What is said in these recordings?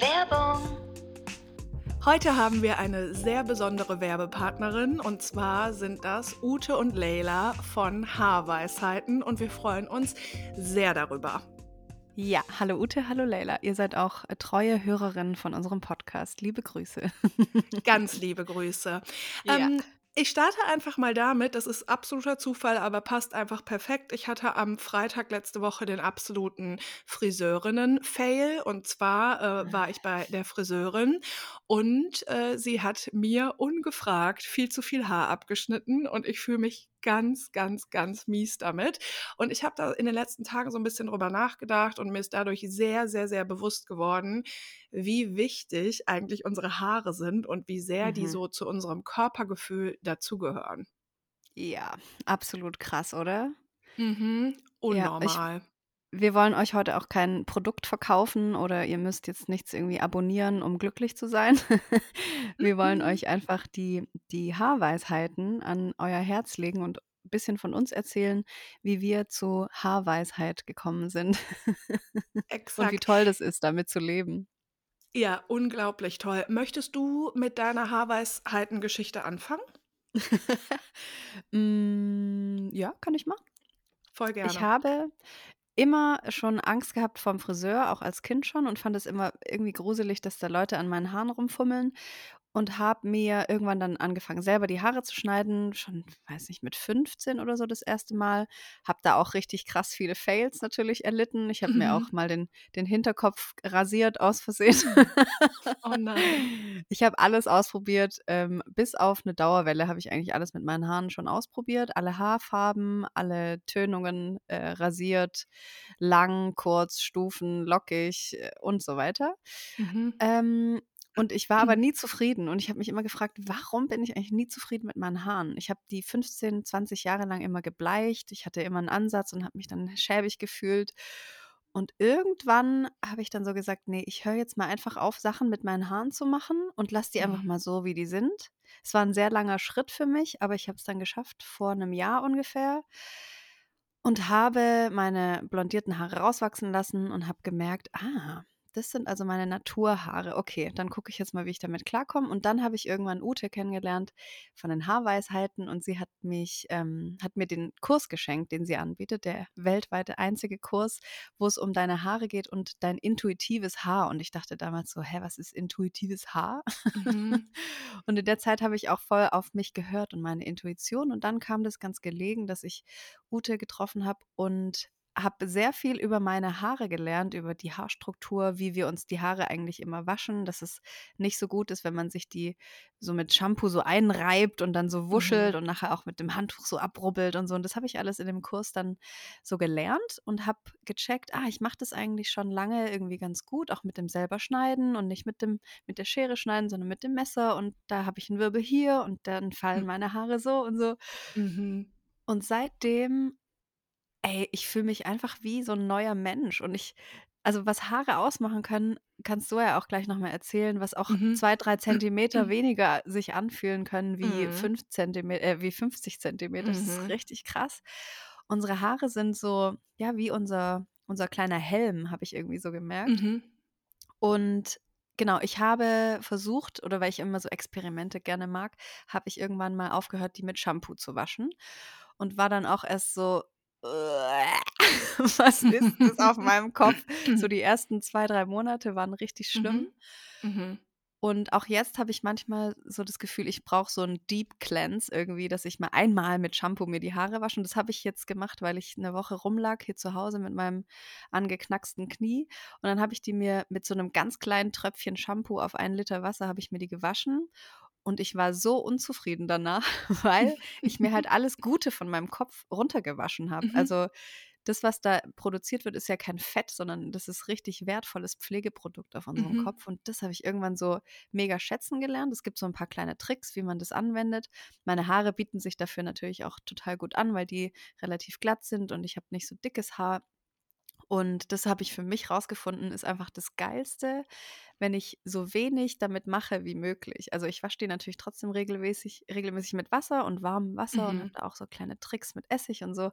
Werbung. Heute haben wir eine sehr besondere Werbepartnerin und zwar sind das Ute und Leila von Haarweisheiten und wir freuen uns sehr darüber. Ja, hallo Ute, hallo Leila. Ihr seid auch treue Hörerinnen von unserem Podcast. Liebe Grüße. Ganz liebe Grüße. Ja. Ähm, ich starte einfach mal damit, das ist absoluter Zufall, aber passt einfach perfekt. Ich hatte am Freitag letzte Woche den absoluten Friseurinnen-Fail. Und zwar äh, war ich bei der Friseurin und äh, sie hat mir ungefragt viel zu viel Haar abgeschnitten und ich fühle mich ganz, ganz, ganz mies damit. Und ich habe da in den letzten Tagen so ein bisschen drüber nachgedacht und mir ist dadurch sehr, sehr, sehr bewusst geworden, wie wichtig eigentlich unsere Haare sind und wie sehr die Mhm. so zu unserem Körpergefühl dazugehören. Ja, absolut krass, oder? Mhm. Ja, Unnormal. Wir wollen euch heute auch kein Produkt verkaufen oder ihr müsst jetzt nichts irgendwie abonnieren, um glücklich zu sein. Wir wollen Mhm. euch einfach die, die Haarweisheiten an euer Herz legen und ein bisschen von uns erzählen, wie wir zu Haarweisheit gekommen sind und wie Exakt. toll das ist, damit zu leben. Ja, unglaublich toll. Möchtest du mit deiner Haarweisheiten-Geschichte anfangen? Mm, ja, kann ich machen. Voll Ich gerne. habe immer schon Angst gehabt vorm Friseur, auch als Kind schon und fand es immer irgendwie gruselig, dass da Leute an meinen Haaren rumfummeln und habe mir irgendwann dann angefangen, selber die Haare zu schneiden, schon, weiß nicht, mit 15 oder so das erste Mal. Habe da auch richtig krass viele Fails natürlich erlitten. Ich habe mir auch Mhm. mal den, den Hinterkopf rasiert aus Versehen. Oh nein. Ich habe alles ausprobiert, ähm, bis auf eine Dauerwelle habe ich eigentlich alles mit meinen Haaren schon ausprobiert. Alle Haarfarben, alle Tönungen äh, rasiert, lang, kurz, Stufen, lockig äh, und so weiter. Mhm. Ähm, und ich war aber nie zufrieden und ich habe mich immer gefragt, warum bin ich eigentlich nie zufrieden mit meinen Haaren? Ich habe die 15, 20 Jahre lang immer gebleicht. Ich hatte immer einen Ansatz und habe mich dann schäbig gefühlt. Und irgendwann habe ich dann so gesagt, nee, ich höre jetzt mal einfach auf, Sachen mit meinen Haaren zu machen und lasse die einfach Mhm. mal so, wie die sind. Es war ein sehr langer Schritt für mich, aber ich habe es dann geschafft, vor einem Jahr ungefähr. Und habe meine blondierten Haare rauswachsen lassen und habe gemerkt, ah, das sind also meine Naturhaare. Okay, dann gucke ich jetzt mal, wie ich damit klarkomme. Und dann habe ich irgendwann Ute kennengelernt von den Haarweisheiten und sie hat mich, ähm, hat mir den Kurs geschenkt, den sie anbietet, der weltweite einzige Kurs, wo es um deine Haare geht und dein intuitives Haar. Und ich dachte damals so, hä, was ist intuitives Haar? Mhm. Und in der Zeit habe ich auch voll auf mich gehört und meine Intuition. Und dann kam das ganz gelegen, dass ich Ute getroffen habe und habe sehr viel über meine Haare gelernt, über die Haarstruktur, wie wir uns die Haare eigentlich immer waschen, dass es nicht so gut ist, wenn man sich die so mit Shampoo so einreibt und dann so wuschelt Mhm. und nachher auch mit dem Handtuch so abrubbelt und so. Und das habe ich alles in dem Kurs dann so gelernt und habe gecheckt, ah, ich mache das eigentlich schon lange irgendwie ganz gut, auch mit dem selber schneiden und nicht mit dem mit der Schere schneiden, sondern mit dem Messer und da habe ich einen Wirbel hier und dann fallen meine Haare so und so. Mhm. Und seitdem, ey, ich fühle mich einfach wie so ein neuer Mensch und ich also, was Haare ausmachen können, kannst du ja auch gleich noch mal erzählen, was auch Mhm. 2, 3 Zentimeter weniger sich anfühlen können wie Mhm. 5 Zentimeter, äh, wie 50 Zentimeter. Das ist Mhm. richtig krass. Unsere Haare sind so, ja, wie unser unser kleiner Helm, habe ich irgendwie so gemerkt. Mhm. Und genau, ich habe versucht oder weil ich immer so Experimente gerne mag, habe ich irgendwann mal aufgehört, die mit Shampoo zu waschen und war dann auch erst so: „Was ist das auf meinem Kopf?“ So die ersten 2, 3 Monate waren richtig schlimm. Mhm. Mhm. Und auch jetzt habe ich manchmal so das Gefühl, ich brauche so 'n Deep Cleanse irgendwie, dass ich mal einmal mit Shampoo mir die Haare wasche. Und das habe ich jetzt gemacht, weil ich 'ne Woche rumlag hier zu Hause mit meinem angeknacksten Knie. Und dann habe ich die mir mit so 'nem ganz kleinen Tröpfchen Shampoo auf 1 Liter Wasser habe ich mir die gewaschen. Und ich war so unzufrieden danach, weil ich mir halt alles Gute von meinem Kopf runtergewaschen habe. Mhm. Also, das, was da produziert wird, ist ja kein Fett, sondern das ist richtig wertvolles Pflegeprodukt auf unserem Mhm. Kopf. Und das habe ich irgendwann so mega schätzen gelernt. Es gibt so 'n paar kleine Tricks, wie man das anwendet. Meine Haare bieten sich dafür natürlich auch total gut an, weil die relativ glatt sind und ich habe nicht so dickes Haar. Und das habe ich für mich rausgefunden, ist einfach das Geilste, wenn ich so wenig damit mache wie möglich. Also, ich wasche die natürlich trotzdem regelmäßig regelmäßig mit Wasser und warmem Wasser und habe Mhm. da auch so kleine Tricks mit Essig und so.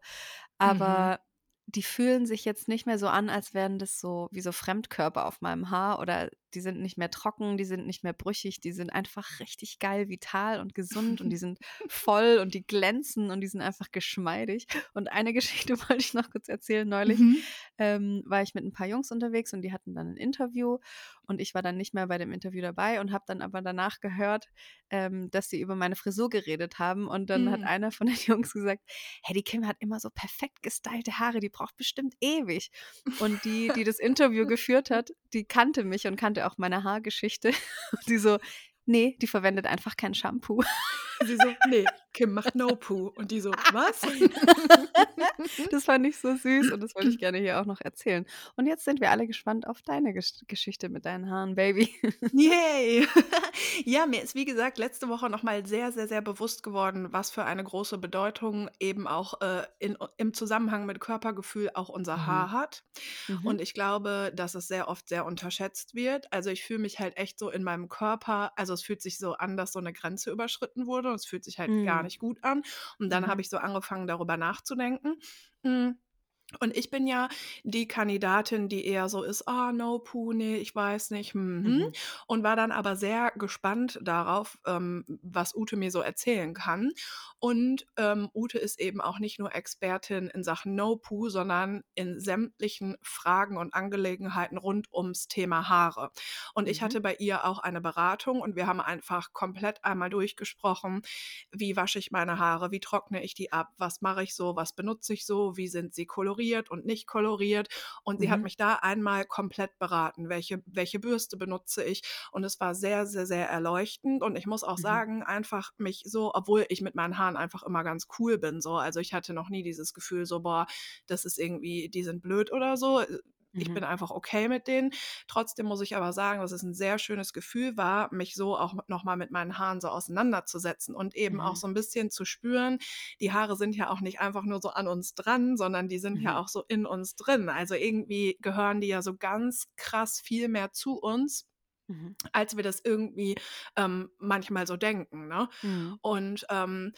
Mhm. Aber die fühlen sich jetzt nicht mehr so an, als wären das so wie so Fremdkörper auf meinem Haar oder die sind nicht mehr trocken, die sind nicht mehr brüchig, die sind einfach richtig geil, vital und gesund und die sind voll und die glänzen und die sind einfach geschmeidig. Und eine Geschichte wollte ich noch kurz erzählen. Neulich Mhm. ähm, war ich mit ein paar Jungs unterwegs und die hatten dann ein Interview und ich war dann nicht mehr bei dem Interview dabei und habe dann aber danach gehört, ähm, dass sie über meine Frisur geredet haben und dann hat Mhm. einer von den Jungs gesagt, hey, die Kim hat immer so perfekt gestylte Haare, die braucht bestimmt ewig. Und die, die das Interview geführt hat, die kannte mich und kannte auch meine Haargeschichte. Und die so, nee, die verwendet einfach kein Shampoo. Sie so: „Ne, Kim macht No Poo.“ Und die so: „Was?“ Das fand ich so süß und das wollte ich gerne hier auch noch erzählen. Und jetzt sind wir alle gespannt auf deine Gesch Geschichte mit deinen Haaren, Baby. Yay. Ja, mir ist, wie gesagt, letzte Woche noch mal sehr, sehr, sehr bewusst geworden, was für eine große Bedeutung eben auch, äh, in im Zusammenhang mit Körpergefühl auch unser Mhm. Haar hat. Mhm. Und ich glaube, dass es sehr oft sehr unterschätzt wird. Also, ich fühle mich halt echt so in meinem Körper also, es fühlt sich so an, dass so 'ne Grenze überschritten wurde und es fühlt sich halt gar Mhm. Nicht gut an. Und dann habe Mhm. ich so angefangen, darüber nachzudenken. Hm, und ich bin ja die Kandidatin, die eher so ist: „Ah, No Poo, ne, ich weiß nicht, hm, hm.“ Mhm. Und war dann aber sehr gespannt darauf, ähm, was Ute mir so erzählen kann. Und, ähm, Ute ist eben auch nicht nur Expertin in Sachen No Poo, sondern in sämtlichen Fragen und Angelegenheiten rund ums Thema Haare. Und ich Mhm. hatte bei ihr auch eine Beratung und wir haben einfach komplett einmal durchgesprochen: Wie wasche ich meine Haare? Wie trockne ich die ab? Was mache ich so? Was benutze ich so? Wie sind sie koloriert und nicht koloriert? Und sie hat Mhm. mich da einmal komplett beraten, welche welche Bürste benutze ich. Und es war sehr, sehr, sehr erleuchtend. Und ich muss auch Mhm. sagen, einfach mich so obwohl ich mit meinen Haaren einfach immer ganz cool bin so. Also, ich hatte noch nie dieses Gefühl so: „Boah, das ist irgendwie die sind blöd oder so.“ Äh, ich Mhm. bin einfach okay mit denen. Trotzdem muss ich aber sagen, dass es 'n sehr schönes Gefühl war, mich so auch noch mal mit meinen Haaren so auseinanderzusetzen und eben auch Mhm. so 'n bisschen zu spüren, die Haare sind ja auch nicht einfach nur so an uns dran, sondern die sind ja Mhm. auch so in uns drin. Also, irgendwie gehören die ja so ganz krass viel mehr zu uns, Mhm. als wir das irgendwie, ähm, manchmal so denken, ne? Mhm. Und, ähm,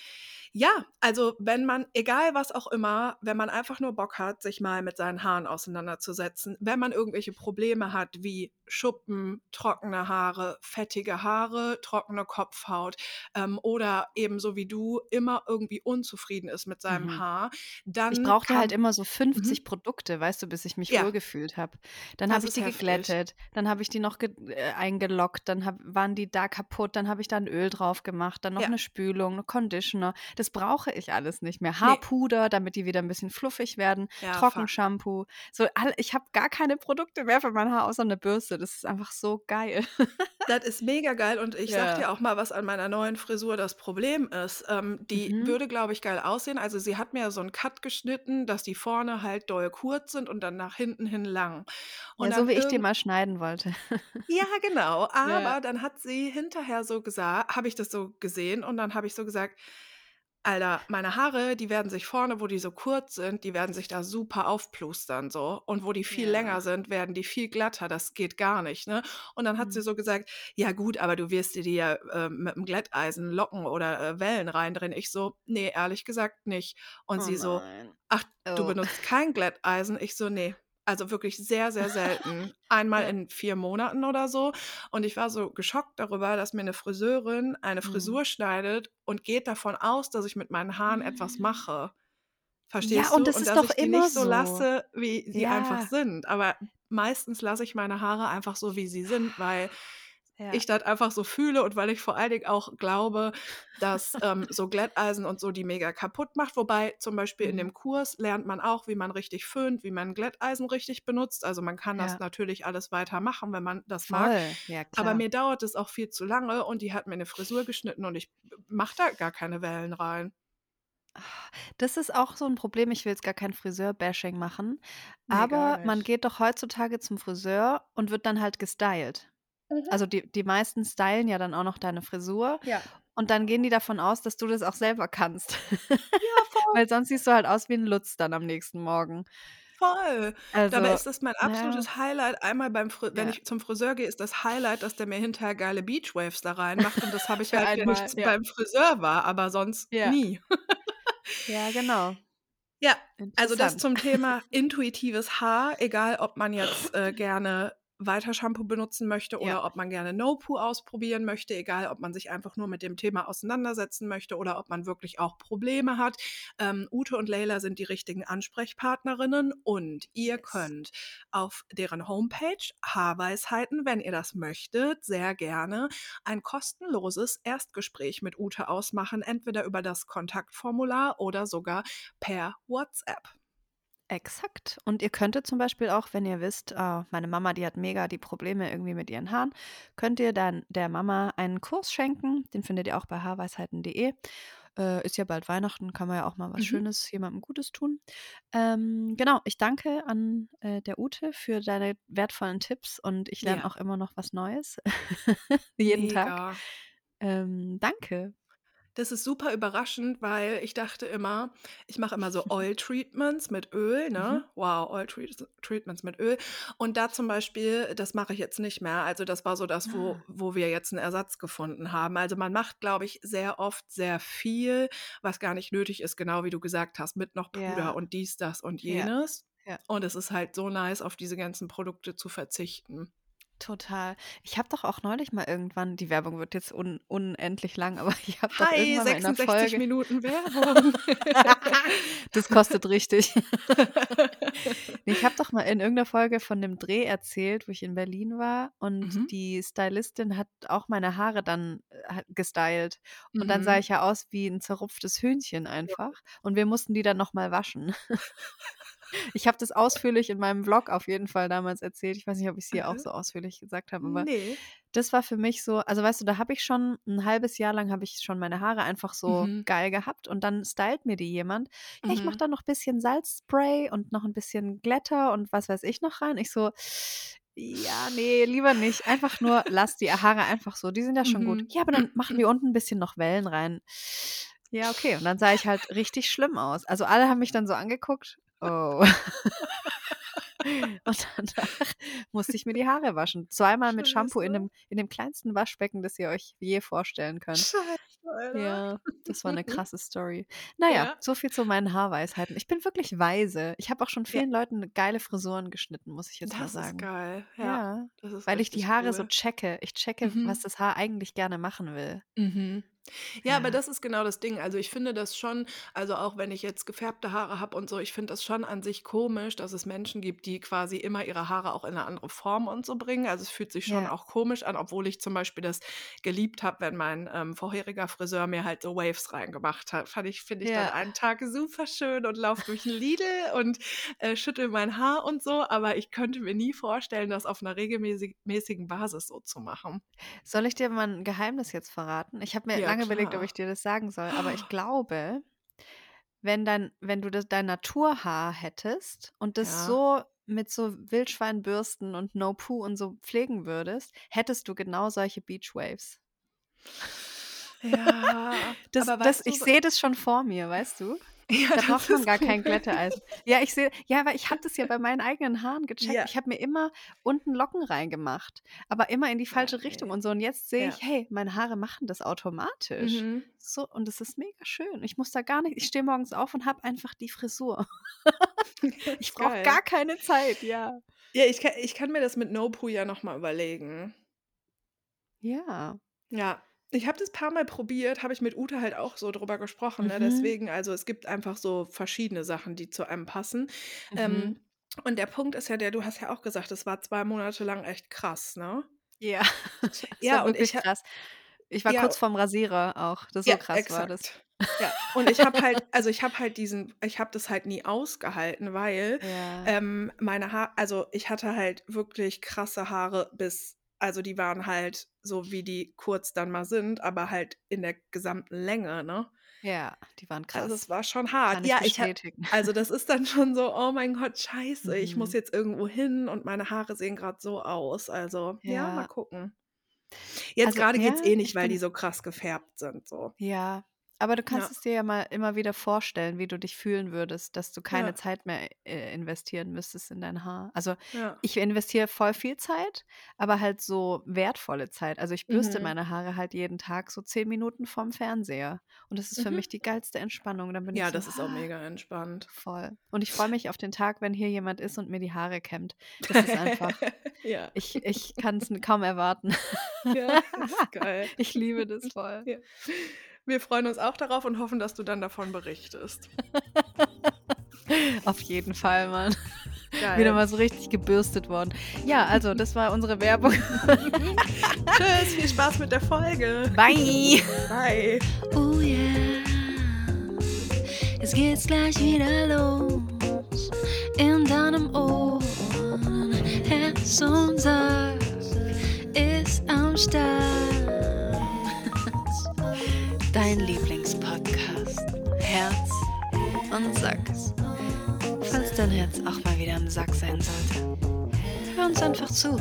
ja, also, wenn man egal was auch immer, wenn man einfach nur Bock hat, sich mal mit seinen Haaren auseinanderzusetzen, wenn man irgendwelche Probleme hat wie Schuppen, trockene Haare, fettige Haare, trockene Kopfhaut, ähm, oder ebenso wie du immer irgendwie unzufrieden ist mit seinem Mhm. Haar, Ich dann brauchte halt immer so 50 mhm. Produkte, weißt du, bis ich mich Ja. wohlgefühlt habe. Dann habe ich die heftig. geglättet, dann habe ich die noch äh, eingelockt, dann habe waren die da kaputt, dann habe ich da 'n Öl drauf gemacht, dann noch Ja. 'ne Spülung, 'ne Conditioner. Das brauche ich alles nicht mehr. Haarpuder, damit die wieder 'n bisschen fluffig werden, Ja. Trockenshampoo, so all ich habe gar keine Produkte mehr für mein Haar außer 'ne Bürste. Das ist einfach so geil. Das ist mega geil und ich Ja. dir auch mal, was an meiner neuen Frisur das Problem ist. Ähm, die Mhm. würde, glaube ich, geil aussehen. Also, sie hat mir so 'n Cut geschnitten, dass die vorne halt doll kurz sind und dann nach hinten hin lang. Und Ja, so wie ich die mal schneiden wollte. Ja, genau. Ja. Aber dann hat sie hinterher so gesa habe ich das so gesehen und dann habe ich so gesagt: „Alter, meine Haare, die werden sich vorne, wo die so kurz sind die werden sich da super aufplustern so. Und wo die viel Ja. länger sind, werden die viel glatter. Das geht gar nicht“, ne? Und dann hat sie Mhm. so gesagt: „Ja gut, aber du wirst dir die ja, äh, mit'm Glätteisen locken oder, äh, Wellen reindrehen.“ Ich so: „Ne, ehrlich gesagt nicht.“ Und Oh sie so: nein. „Ach, du Oh. benutzt kein Glätteisen?“ Ich so: „Ne.“ Also, wirklich sehr, sehr selten. Einmal Ja. in 4 Monaten oder so. Und ich war so geschockt darüber, dass mir 'ne Friseurin eine Mhm. Frisur schneidet und geht davon aus, dass ich mit meinen Haaren etwas Mhm. mache. Ja, Verstehst und du? das Und ist dass doch ich die immer nicht so lasse, wie sie einfach Ja. sind. Aber meistens lasse ich meine Haare einfach so, wie sie sind, weil Ja. ich das einfach so fühle und weil ich vor allen Dingen auch glaube, dass, ähm, so Glätteisen und so die mega kaputt macht. Wobei zum Beispiel in Mhm. dem Kurs lernt man auch, wie man richtig föhnt, wie man Glätteisen richtig benutzt. Also, man kann das Ja. natürlich alles weitermachen, wenn man das mag. Voll, ja Aber mir dauert es auch viel zu lange und die hat mir 'ne Frisur geschnitten und ich mache da gar keine Wellen rein. Das ist auch so 'n Problem. Ich will jetzt gar kein Friseur-Bashing machen, Ne, gar aber man geht doch heutzutage zum Friseur und wird dann halt gestylt. Mhm. Also, die die meisten stylen ja dann auch noch deine Frisur Ja. und dann gehen die davon aus, dass du das auch selber kannst. Ja, voll. Weil sonst siehst du halt aus wie 'n Lutz dann am nächsten Morgen. Voll. Dabei Also ist das mein ja. absolutes Highlight. Einmal beim Fri wenn Ja. ich zum Friseur gehe, ist das Highlight, dass der mir hinterher geile Beach-Waves da reinmacht und das habe ich halt, wenn ich einmal, ja. beim Friseur war, aber sonst Ja. nie. Ja, genau. Ja, also das zum Thema intuitives Haar, egal ob man jetzt, äh, gerne weiter Shampoo benutzen möchte Ja. oder ob man gerne No-Poo ausprobieren möchte, egal ob man sich einfach nur mit dem Thema auseinandersetzen möchte oder ob man wirklich auch Probleme hat. Ähm, Ute und Leila sind die richtigen Ansprechpartnerinnen und ihr Yes. könnt auf deren Homepage Haarweisheiten, wenn ihr das möchtet, sehr gerne ein kostenloses Erstgespräch mit Ute ausmachen, entweder über das Kontaktformular oder sogar per WhatsApp. Exakt. Und ihr könntet zum Beispiel auch, wenn ihr wisst, ah, meine Mama, die hat mega die Probleme irgendwie mit ihren Haaren, könnt ihr dann der Mama einen Kurs schenken. Den findet ihr auch bei haarweisheiten.de. Äh, ist ja bald Weihnachten, kann man ja auch mal was Mhm. Schönes jemandem Gutes tun. Ähm, genau, ich danke an äh, der Ute für deine wertvollen Tipps und ich lerne Ja. auch immer noch was Neues. Jeden Tag. Mega. Ähm, danke. Das ist super überraschend, weil ich dachte immer, ich mache immer so Oil-Treatments mit Öl, Mhm. ne? Wow, Oil-Treatments mit Öl. Und da zum Beispiel, das mache ich jetzt nicht mehr. Also das war so das, wo, Ah. wo wir jetzt einen Ersatz gefunden haben. Also man macht, glaube ich, sehr oft sehr viel, was gar nicht nötig ist, genau wie du gesagt hast, mit noch Puder Ja. und dies, das und Ja. jenes. Ja. Und es ist halt so nice, auf diese ganzen Produkte zu verzichten. Total. Ich habe doch auch neulich mal irgendwann, die Werbung wird jetzt un unendlich lang, aber ich habe doch irgendwann mal in 'ner 66 Folge Minuten Werbung. Das kostet richtig. Ich habe doch mal in irgendeiner Folge von dem Dreh erzählt, wo ich in Berlin war und Mhm. die Stylistin hat auch meine Haare dann, äh, gestylt. Und dann sah Mhm. ich ja aus wie 'n zerrupftes Hühnchen einfach und wir mussten die dann noch mal waschen. Ich habe das ausführlich in meinem Vlog auf jeden Fall damals erzählt. Ich weiß nicht, ob ich's hier auch Mhm. so ausführlich gesagt habe, aber Ne. das war für mich so also, weißt du, da habe ich schon 'n halbes Jahr lang habe ich schon meine Haare einfach so Mhm. geil gehabt und dann stylt mir die jemand: „Ja, ich mache Mhm. da noch bisschen Salzspray und noch 'n bisschen Glätter und was weiß ich noch rein.“ Ich so: „Ja, ne, lieber nicht. Einfach nur lass die Haare einfach so, die sind ja schon gut.“ Mhm. „Ja, aber dann machen wir unten 'n bisschen noch Wellen rein.“ Ja, okay. Und dann sah ich halt richtig schlimm aus. Also, alle haben mich dann so angeguckt: „Oh.“ Und danach musste ich mir die Haare waschen. Zweimal mit Shampoo in dem in dem kleinsten Waschbecken, das ihr euch je vorstellen könnt. Scheiße, Alter. Ja, das war 'ne krasse Story. Na ja, Ja. so viel zu meinen Haarweisheiten. Ich bin wirklich weise. Ich habe auch schon Ja. vielen Leuten geile Frisuren geschnitten, muss ich jetzt mal Das ist sagen. geil. Ja, Ja, das ist weil ich die Haare so cool. checke. Ich checke, was Mhm. das Haar eigentlich gerne machen will. Mhm. Ja, aber Ja. das ist genau das Ding. Also, ich finde das schon also, auch wenn ich jetzt gefärbte Haare habe und so, ich finde das schon an sich komisch, dass es Menschen gibt, die quasi immer ihre Haare auch in 'ne andere Form und so bringen. Also, es fühlt sich schon Ja. auch komisch an, obwohl ich zum Beispiel das geliebt habe, wenn mein, ähm, vorheriger Friseur mir halt so Waves reingemacht hat. Fand ich finde ich dann Ja. einen Tag super schön und laufe durch 'n Lidl und, äh, schüttel mein Haar und so, aber ich könnte mir nie vorstellen, das auf 'ner regelmäßig mäßigen Basis so zu machen. Soll ich dir mal 'n Geheimnis jetzt verraten? Ich habe mir Ja, lange überlegt, ob klar. ich dir das sagen soll, aber ich glaube, wenn dein wenn du das dein Naturhaar hättest und das Ja. so mit so Wildschweinbürsten und No-Poo und so pflegen würdest, hättest du genau solche Beach Waves. Ja, Das aber das ich sehe das schon vor mir, weißt du? Ja, Da das braucht man gar kein cool. Glätteeisen. Ja, ich sehe ja, weil ich habe das ja bei meinen eigenen Haaren gecheckt. Ja. Ich habe mir immer unten Locken reingemacht, aber immer in die falsche Richtung ne. und so. Und jetzt sehe Ja. ich: „Hey, meine Haare machen das automatisch.“ Mhm. So und das ist mega schön. Ich muss da gar nicht ich stehe morgens auf und habe einfach die Frisur. Ich brauche gar keine Zeit, ja. Ja, ich ka ich kann mir das mit No-Poo ja noch mal überlegen. Ja. Ja, ich habe das paarmal probiert, habe ich mit Ute halt auch so drüber gesprochen, ne? Mhm. Deswegen also, es gibt einfach so verschiedene Sachen, die zu einem passen. Mhm. Ähm, und der Punkt ist ja der, du hast ja auch gesagt, das war 2 Monate lang echt krass, ne? Ja, es Ja, und ich krass. Ich war Ja. kurz vorm Rasierer auch. Das so Ja, krass war das. exakt. Ja, und ich habe halt also, ich habe halt diesen ich habe das halt nie ausgehalten, weil, Ja. ähm, meine Haar also, ich hatte halt wirklich krasse Haare bis also, die waren halt so, wie die kurz dann mal sind, aber halt in der gesamten Länge, ne? Ja, die waren krass. Also, es war schon hart. Kann ich Ja, ich bestätigen. also, das ist dann schon so: „Oh mein Gott, scheiße, ich muss Mhm. jetzt irgendwo hin und meine Haare sehen grad so aus.“ Also, ja, mal Ja. gucken. Jetzt Also, geht's ja, eh nicht, ich weil die so krass gefärbt sind, so. Ja. Aber du kannst Ja. es dir ja mal immer wieder vorstellen, wie du dich fühlen würdest, dass du keine Ja. Zeit mehr, äh, investieren müsstest in dein Haar. Also, Ja. ich investiere voll viel Zeit, aber halt so wertvolle Zeit. Also, ich bürste Mhm. meine Haare halt jeden Tag so 10 Minuten vorm Fernseher und das ist für Mhm. mich die geilste Entspannung. Dann bin ich Ja, so: das ist auch „Ah“ mega entspannt. Voll. Und ich freue mich auf den Tag, wenn hier jemand ist und mir die Haare kämmt. Das ist einfach Ja. ich ich kann's n kaum erwarten. Ja, das ist geil. Ich liebe das voll. Ja. Wir freuen uns auch darauf und hoffen, dass du dann davon berichtest. Auf jeden Fall, Mann. Geil. Wieder mal so richtig gebürstet worden. Ja, also, das war unsere Werbung. Tschüss, viel Spaß mit der Folge. Bye. Bye. Oh yeah, es geht's gleich wieder los in deinem Ohr. Herz und Sack ist am Start. Dein Lieblingspodcast, Herz und Sack. Falls dein Herz auch mal wieder im Sack sein sollte, hör uns einfach zu.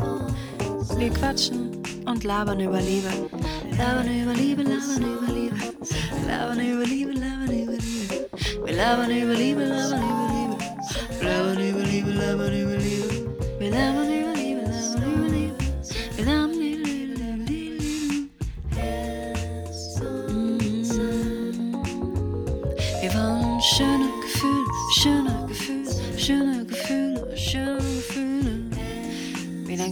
Wir quatschen und labern über Liebe. Labern über Liebe, labern über Liebe. Labern über Liebe, labern über Liebe. Wir labern über Liebe, labern über Liebe. Labern über Liebe, labern über Liebe. Wir labern über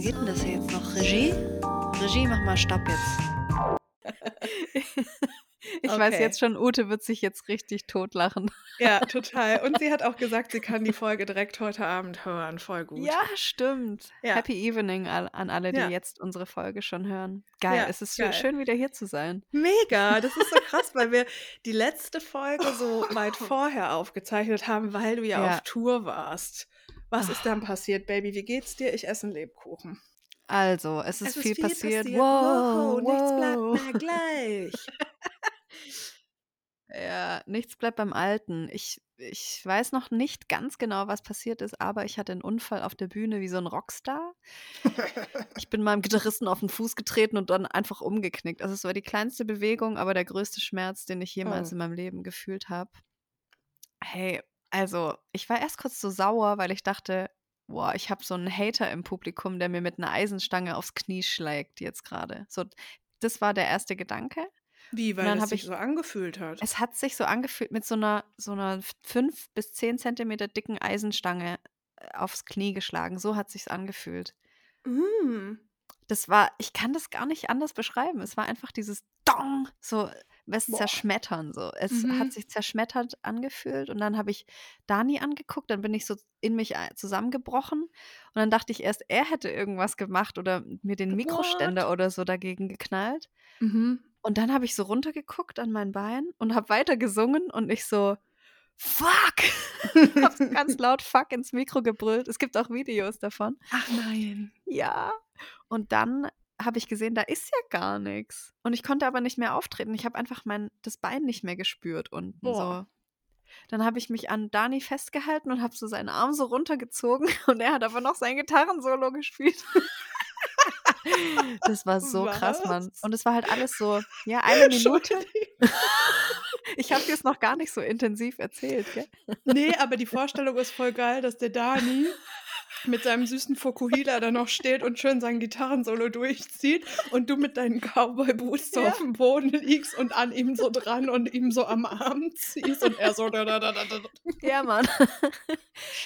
geht denn das hier jetzt noch? Regie? Regie, mach mal Stopp jetzt. Ich weiß Okay. jetzt schon, Ute wird sich jetzt richtig totlachen. Ja, total. Und sie hat auch gesagt, sie kann die Folge direkt heute Abend hören. Voll gut. Ja, stimmt. Ja. Happy Evening an alle, die Ja. jetzt unsere Folge schon hören. Geil, Ja, es ist geil. schön, wieder hier zu sein. Mega, das ist so krass, weil wir die letzte Folge so weit vorher aufgezeichnet haben, weil du Ja. auf Tour warst. Was ist dann passiert, Baby? Wie geht's dir? Ich esse einen Lebkuchen. Also, es ist, Es viel, passiert. Wow, Wow, nichts wow. bleibt mehr gleich. Ja, nichts bleibt beim Alten. Ich, ich weiß noch nicht ganz genau, was passiert ist, aber ich hatte einen Unfall auf der Bühne wie so ein Rockstar. Ich bin meinem Gitarristen auf den Fuß getreten und dann einfach umgeknickt. Also es war die kleinste Bewegung, aber der größte Schmerz, den ich jemals Oh. in meinem Leben gefühlt habe. Hey, also ich war erst kurz so sauer, weil ich dachte, boah, ich habe so einen Hater im Publikum, der mir mit einer Eisenstange aufs Knie schlägt jetzt gerade. So, das war der erste Gedanke. Wie, weil dann es sich ich- so angefühlt hat. Es hat sich so angefühlt mit so einer, so einer 5 bis 10 Zentimeter dicken Eisenstange äh, aufs Knie geschlagen. So hat sich's angefühlt. Mm. Das war, ich kann das gar nicht anders beschreiben. Es war einfach dieses Dong, so was Boah. zerschmettern. So. Es Mhm. hat sich zerschmettert angefühlt und dann habe ich Dani angeguckt, dann bin ich so in mich zusammengebrochen und dann dachte ich erst, er hätte irgendwas gemacht oder mir den What? Mikroständer oder so dagegen geknallt. Mhm. Und dann habe ich so runtergeguckt an mein Bein und habe weiter gesungen und ich so, fuck! habe so ganz laut fuck ins Mikro gebrüllt. Es gibt auch Videos davon. Ach nein. Ja. Und dann habe ich gesehen, da ist ja gar nichts. Und ich konnte aber nicht mehr auftreten. Ich habe einfach mein, das Bein nicht mehr gespürt unten Boah. so. Dann habe ich mich an Dani festgehalten und habe so seinen Arm so runtergezogen und er hat aber noch sein Gitarrensolo gespielt. das war so krass, Mann. Was? Und es war halt alles so, ja, eine Minute. Ich habe dir es noch gar nicht so intensiv erzählt, gell? Nee, aber die Vorstellung ist voll geil, dass der Dani mit seinem süßen Fokuhila da noch steht und schön sein Gitarrensolo durchzieht und du mit deinen Cowboy-Boots so Ja. auf dem Boden liegst und an ihm so dran und ihm so am Arm ziehst und er so da, da, da. Ja, Mann.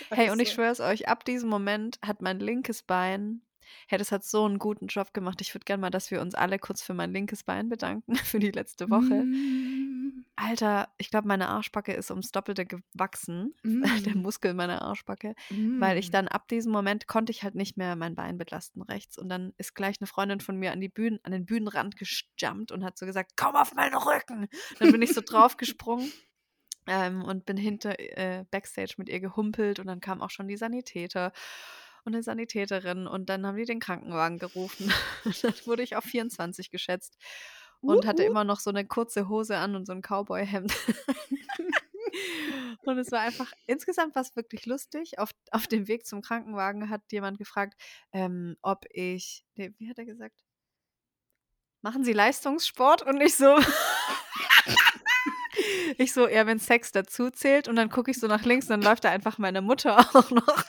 Hey, und ich Scheiße. schwör's euch, ab diesem Moment hat mein linkes Bein, hey, das hat so einen guten Job gemacht. Ich würde gerne mal, dass wir uns alle kurz für mein linkes Bein bedanken, für die letzte Woche. Mm, Alter, ich glaube, meine Arschbacke ist ums Doppelte gewachsen, der mm, Muskel meiner Arschbacke, weil ich mm. dann ab diesem Moment konnte ich halt nicht mehr mein Bein belasten rechts. Und dann ist gleich eine Freundin von mir an, die Bühnen, an den Bühnenrand gejumpt und hat so gesagt, komm auf meinen Rücken. Dann bin ich so draufgesprungen. Ähm, und bin hinter äh, Backstage mit ihr gehumpelt und dann kam auch schon die Sanitäter und eine Sanitäterin und dann haben die den Krankenwagen gerufen. Dann wurde ich auf 24 geschätzt und hatte immer noch so eine kurze Hose an und so ein Cowboy-Hemd. und es war einfach, insgesamt war es wirklich lustig. Auf, auf dem Weg zum Krankenwagen hat jemand gefragt, ähm, ob ich, nee, wie hat er gesagt? Machen Sie Leistungssport? Und ich so, Ich so, ja, wenn Sex dazu zählt und dann gucke ich so nach links, dann läuft da einfach meine Mutter auch noch.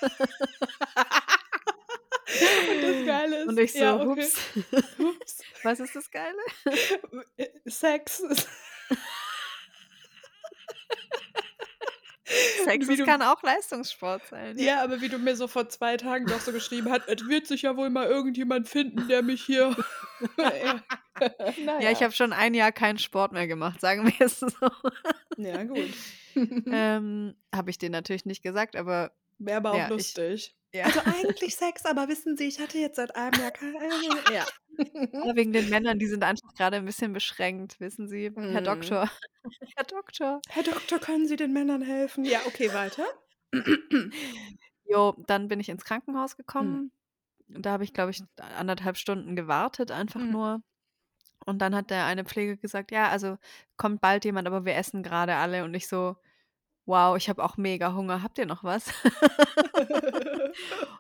Und das Geile ist, Und ich so, ja, okay. hups. Ups. Was ist das Geile? Äh, Sex. Sex du- kann auch Leistungssport sein. Ja, aber wie du mir so vor zwei Tagen doch so geschrieben hast, es wird sich ja wohl mal irgendjemand finden, der mich hier. ja, Ja, ich habe schon ein Jahr keinen Sport mehr gemacht, sagen wir es so. Ja, gut. ähm, habe ich dir natürlich nicht gesagt, aber Wäre aber auch ja, lustig. Ja. Also eigentlich Sex, aber wissen Sie, ich hatte jetzt seit einem Jahr kein. Ja. Aber wegen den Männern, die sind einfach gerade ein bisschen beschränkt, wissen Sie, Herr Mhm. Doktor. Herr Doktor. Herr Doktor, können Sie den Männern helfen? Ja, okay, weiter. Jo, dann bin ich ins Krankenhaus Mhm. gekommen. Und Da habe ich, glaube ich, anderthalb Stunden gewartet, einfach Mhm. nur. Und dann hat der eine Pfleger gesagt, ja, also kommt bald jemand, aber wir essen gerade alle. Und ich so, wow, ich habe auch mega Hunger. Habt ihr noch was?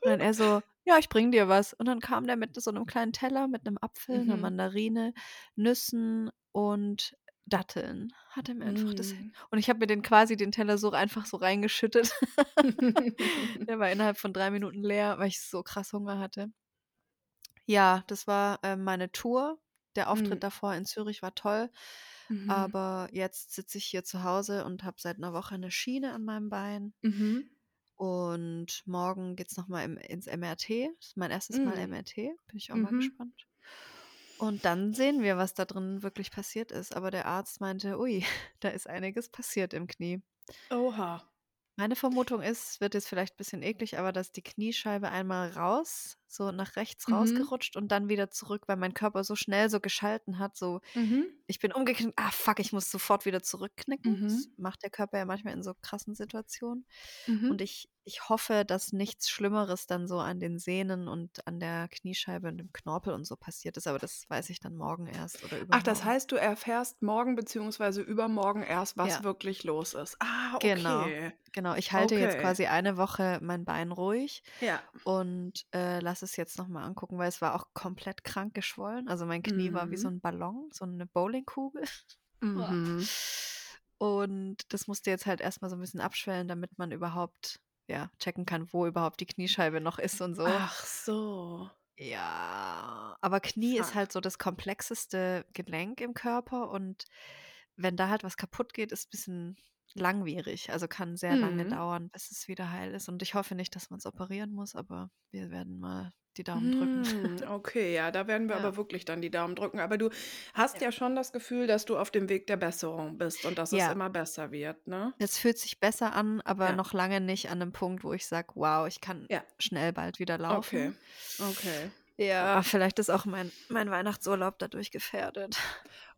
Und dann er so, ja, ich bring dir was. Und dann kam der mit so einem kleinen Teller mit einem Apfel, einer Mhm. Mandarine, Nüssen und Datteln. Hat er mir einfach das Mm. Und ich habe mir den quasi den Teller so einfach so reingeschüttet. Der war innerhalb von drei Minuten leer, weil ich so krass Hunger hatte. Ja, das war äh, meine Tour. Der Auftritt Mhm. davor in Zürich war toll, Mhm. aber jetzt sitze ich hier zu Hause und habe seit einer Woche eine Schiene an meinem Bein. Mhm. Und morgen geht es nochmal ins MRT. Das ist mein erstes Mal Mm. MRT. Bin ich auch mal Mhm. gespannt. Und dann sehen wir, was da drin wirklich passiert ist. Aber der Arzt meinte, ui, da ist einiges passiert im Knie. Oha. Meine Vermutung ist, wird jetzt vielleicht ein bisschen eklig, aber dass die Kniescheibe einmal raus, so nach rechts Mhm. rausgerutscht und dann wieder zurück, weil mein Körper so schnell so geschalten hat, so Mhm. ich bin umgeknickt, ah fuck, ich muss sofort wieder zurückknicken. Das Mhm. macht der Körper ja manchmal in so krassen Situationen. Mhm. Und ich, ich hoffe, dass nichts Schlimmeres dann so an den Sehnen und an der Kniescheibe und dem Knorpel und so passiert ist, aber das weiß ich dann morgen erst oder übermorgen. Ach, das heißt, du erfährst morgen bzw. übermorgen erst, was Ja. wirklich los ist. Ah, okay. Genau. Genau, ich halte jetzt Okay. quasi eine Woche mein Bein ruhig Ja. und äh, lass es jetzt nochmal angucken, weil es war auch komplett krank geschwollen. Also mein Knie war wie so Mhm. ein Ballon, so eine Bowlingkugel. Mhm. Und das musste jetzt halt erstmal so ein bisschen abschwellen, damit man überhaupt ja, checken kann, wo überhaupt die Kniescheibe noch ist und so. Ach so. Ja, aber Knie ist Fuck. halt so das komplexeste Gelenk im Körper und wenn da halt was kaputt geht, ist ein bisschen langwierig. Also kann sehr lange Mhm. dauern, bis es wieder heil ist. Und ich hoffe nicht, dass man es operieren muss, aber wir werden mal die Daumen drücken. Hm, okay, ja, da werden wir Ja. aber wirklich dann die Daumen drücken. Aber du hast Ja. ja schon das Gefühl, dass du auf dem Weg der Besserung bist und dass es Ja. immer besser wird, ne? Es fühlt sich besser an, aber noch lange nicht an einem Punkt, wo ich sage, wow, ich kann Ja. schnell bald wieder Okay. laufen. Okay. Ja, vielleicht ist auch mein, mein Weihnachtsurlaub dadurch gefährdet.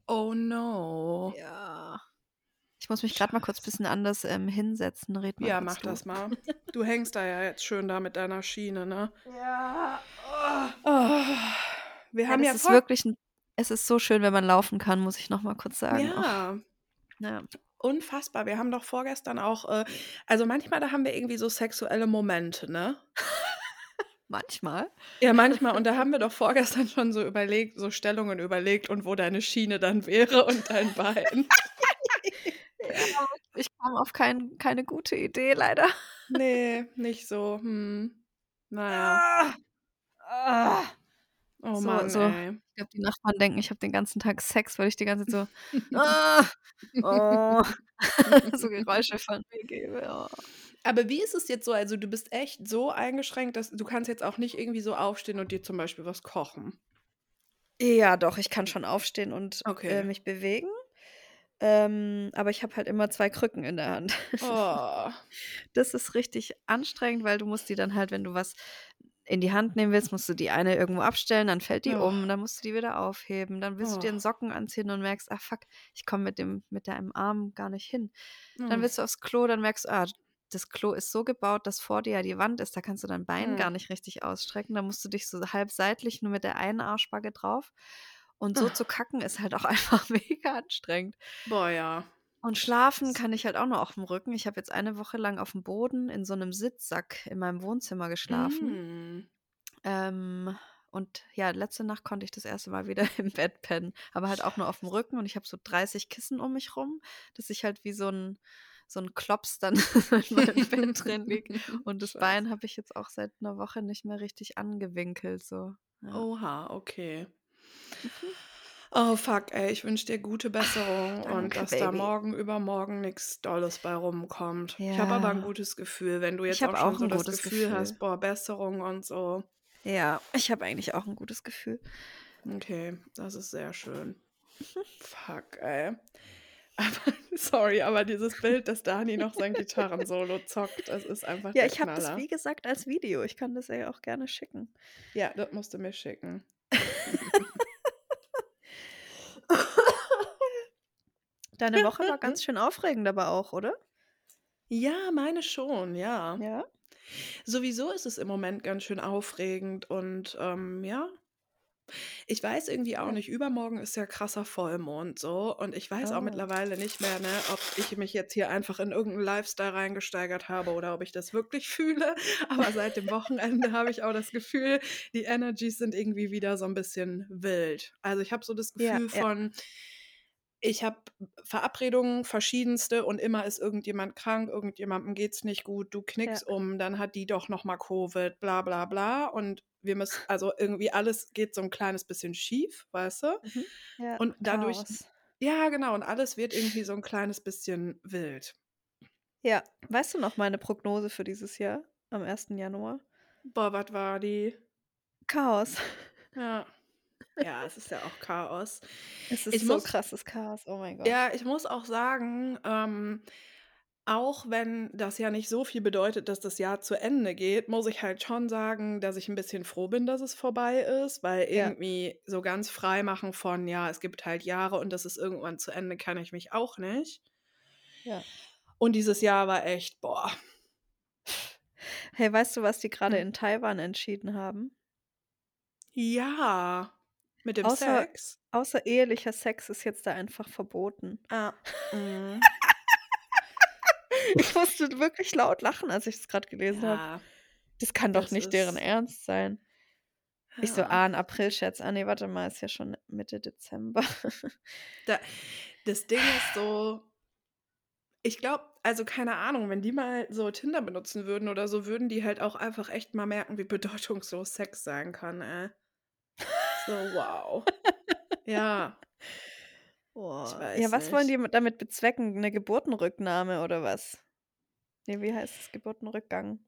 Oh no. Ja. Ich muss mich gerade mal kurz ein bisschen anders ähm, hinsetzen. Red mal Ja, kurz mach du. das mal. Du hängst da ja jetzt schön da mit deiner Schiene, ne? Ja. Oh, wir Ja, haben ja ist voll. wirklich ein, es ist so schön, wenn man laufen kann, muss ich noch mal kurz sagen. Auch, Ja, ja. unfassbar. Wir haben doch vorgestern auch, äh, also manchmal, da haben wir irgendwie so sexuelle Momente, ne? Manchmal. Ja, manchmal. Und da haben wir doch vorgestern schon so überlegt, so Stellungen überlegt und wo deine Schiene dann wäre und dein Bein. Ich kam auf kein, keine gute Idee, leider. Nee, nicht so. Hm. Naja. Ah. Ah. Oh So, Mann, so. ey. Ich glaube, die Nachbarn denken, ich habe den ganzen Tag Sex, weil ich die ganze Zeit so, ah, oh, so Geräusche von mir gebe. Oh. Aber wie ist es jetzt so? Also, du bist echt so eingeschränkt, dass du kannst jetzt auch nicht irgendwie so aufstehen und dir zum Beispiel was kochen. Ja, doch, ich kann schon aufstehen und äh, Okay. mich bewegen. Ähm, aber ich habe halt immer zwei Krücken in der Hand. Oh. Das ist richtig anstrengend, weil du musst die dann halt, wenn du was in die Hand nehmen willst, musst du die eine irgendwo abstellen, dann fällt die Oh. um, dann musst du die wieder aufheben, dann willst du dir Oh. einen Socken anziehen und merkst, ach fuck, ich komme mit dem mit deinem Arm gar nicht hin. Dann Hm. willst du aufs Klo, dann merkst du, ah, das Klo ist so gebaut, dass vor dir ja die Wand ist, da kannst du dein Bein gar Hm. nicht richtig ausstrecken, da musst du dich so halb seitlich nur mit der einen Arschbacke drauf. Und so Ah. zu kacken ist halt auch einfach mega anstrengend. Boah, ja. Und schlafen kann ich halt auch nur auf dem Rücken. Ich habe jetzt eine Woche lang auf dem Boden in so einem Sitzsack in meinem Wohnzimmer geschlafen. Hm. Ähm, Und ja, letzte Nacht konnte ich das erste Mal wieder im Bett pennen, aber halt auch nur auf dem Rücken und ich habe so 30 Kissen um mich rum, dass ich halt wie so ein so ein Klops dann in meinem Bett drin liegt. Und das Scheiße. Bein habe ich jetzt auch seit einer Woche nicht mehr richtig angewinkelt. So. Ja. Oha, okay. Oh fuck, ey, ich wünsche dir gute Besserung und Danke, dass da Baby. morgen übermorgen nichts Dolles bei rumkommt. Ich habe aber ein Ja. gutes Gefühl, wenn du jetzt auch schon auch so das Gefühl, Gefühl. hast, boah, Besserung und so. Ja, ich habe eigentlich auch ein gutes Gefühl. Okay, das ist sehr schön. Fuck, ey. Aber, sorry, aber dieses Bild, dass Dani noch sein Gitarrensolo zockt, das ist einfach Ja, ich habe das wie gesagt als Video. Ich kann das ja auch gerne schicken. Ja, das musst du mir schicken. Deine Woche war ganz schön aufregend, aber auch, oder? Ja, meine schon, ja. Ja. Sowieso ist es im Moment ganz schön aufregend und ähm, ja. Ich weiß irgendwie auch nicht, übermorgen ist ja krasser Vollmond so und ich weiß auch Oh. mittlerweile nicht mehr, ne, ob ich mich jetzt hier einfach in irgendeinen Lifestyle reingesteigert habe oder ob ich das wirklich fühle. Aber seit dem Wochenende habe ich auch das Gefühl, die Energies sind irgendwie wieder so ein bisschen wild. Also ich habe so das Ja, Gefühl ja. von, ich habe Verabredungen verschiedenste und immer ist irgendjemand krank, irgendjemandem geht's nicht gut, du Ja. knickst um, dann hat die doch noch mal Covid, bla bla bla und wir müssen, also irgendwie alles geht so ein kleines bisschen schief, weißt du? Mhm. Ja, Und dadurch, Chaos. ja genau, und alles wird irgendwie so ein kleines bisschen wild. Ja, weißt du noch meine Prognose für dieses Jahr am 1. Januar? Boah, was war die? Chaos. Ja. Ja, es ist ja auch Chaos. Es ist Ich so muss, krasses Chaos. Oh mein Gott. ja, ich muss auch sagen, ähm, auch wenn das ja nicht so viel bedeutet, dass das Jahr zu Ende geht, muss ich halt schon sagen, dass ich ein bisschen froh bin, dass es vorbei ist, weil Ja. irgendwie so ganz frei machen von, ja, es gibt halt Jahre und das ist irgendwann zu Ende, kann ich mich auch nicht. Ja. Und dieses Jahr war echt, boah. Hey, weißt du, was die gerade Hm. in Taiwan entschieden haben? Ja, mit dem Außer, Sex. außerehelicher Sex ist jetzt da einfach verboten. Ah, mhm. Ich musste wirklich laut lachen, als ich es gerade gelesen habe. Ja, Das kann doch das nicht deren Ernst sein. Ich so, ja. ah, ein April-Scherz. Ah, nee, warte mal, ist ja schon Mitte Dezember. Da, das Ding ist so, ich glaube, also keine Ahnung, wenn die mal so Tinder benutzen würden oder so, würden die halt auch einfach echt mal merken, wie bedeutungslos Sex sein kann, ey. So, wow. Ja, ich Boah. Ja, weiß was wollen nicht. die mit- damit bezwecken? Eine Geburtenrücknahme oder was? Nee, wie heißt es? Geburtenrückgang.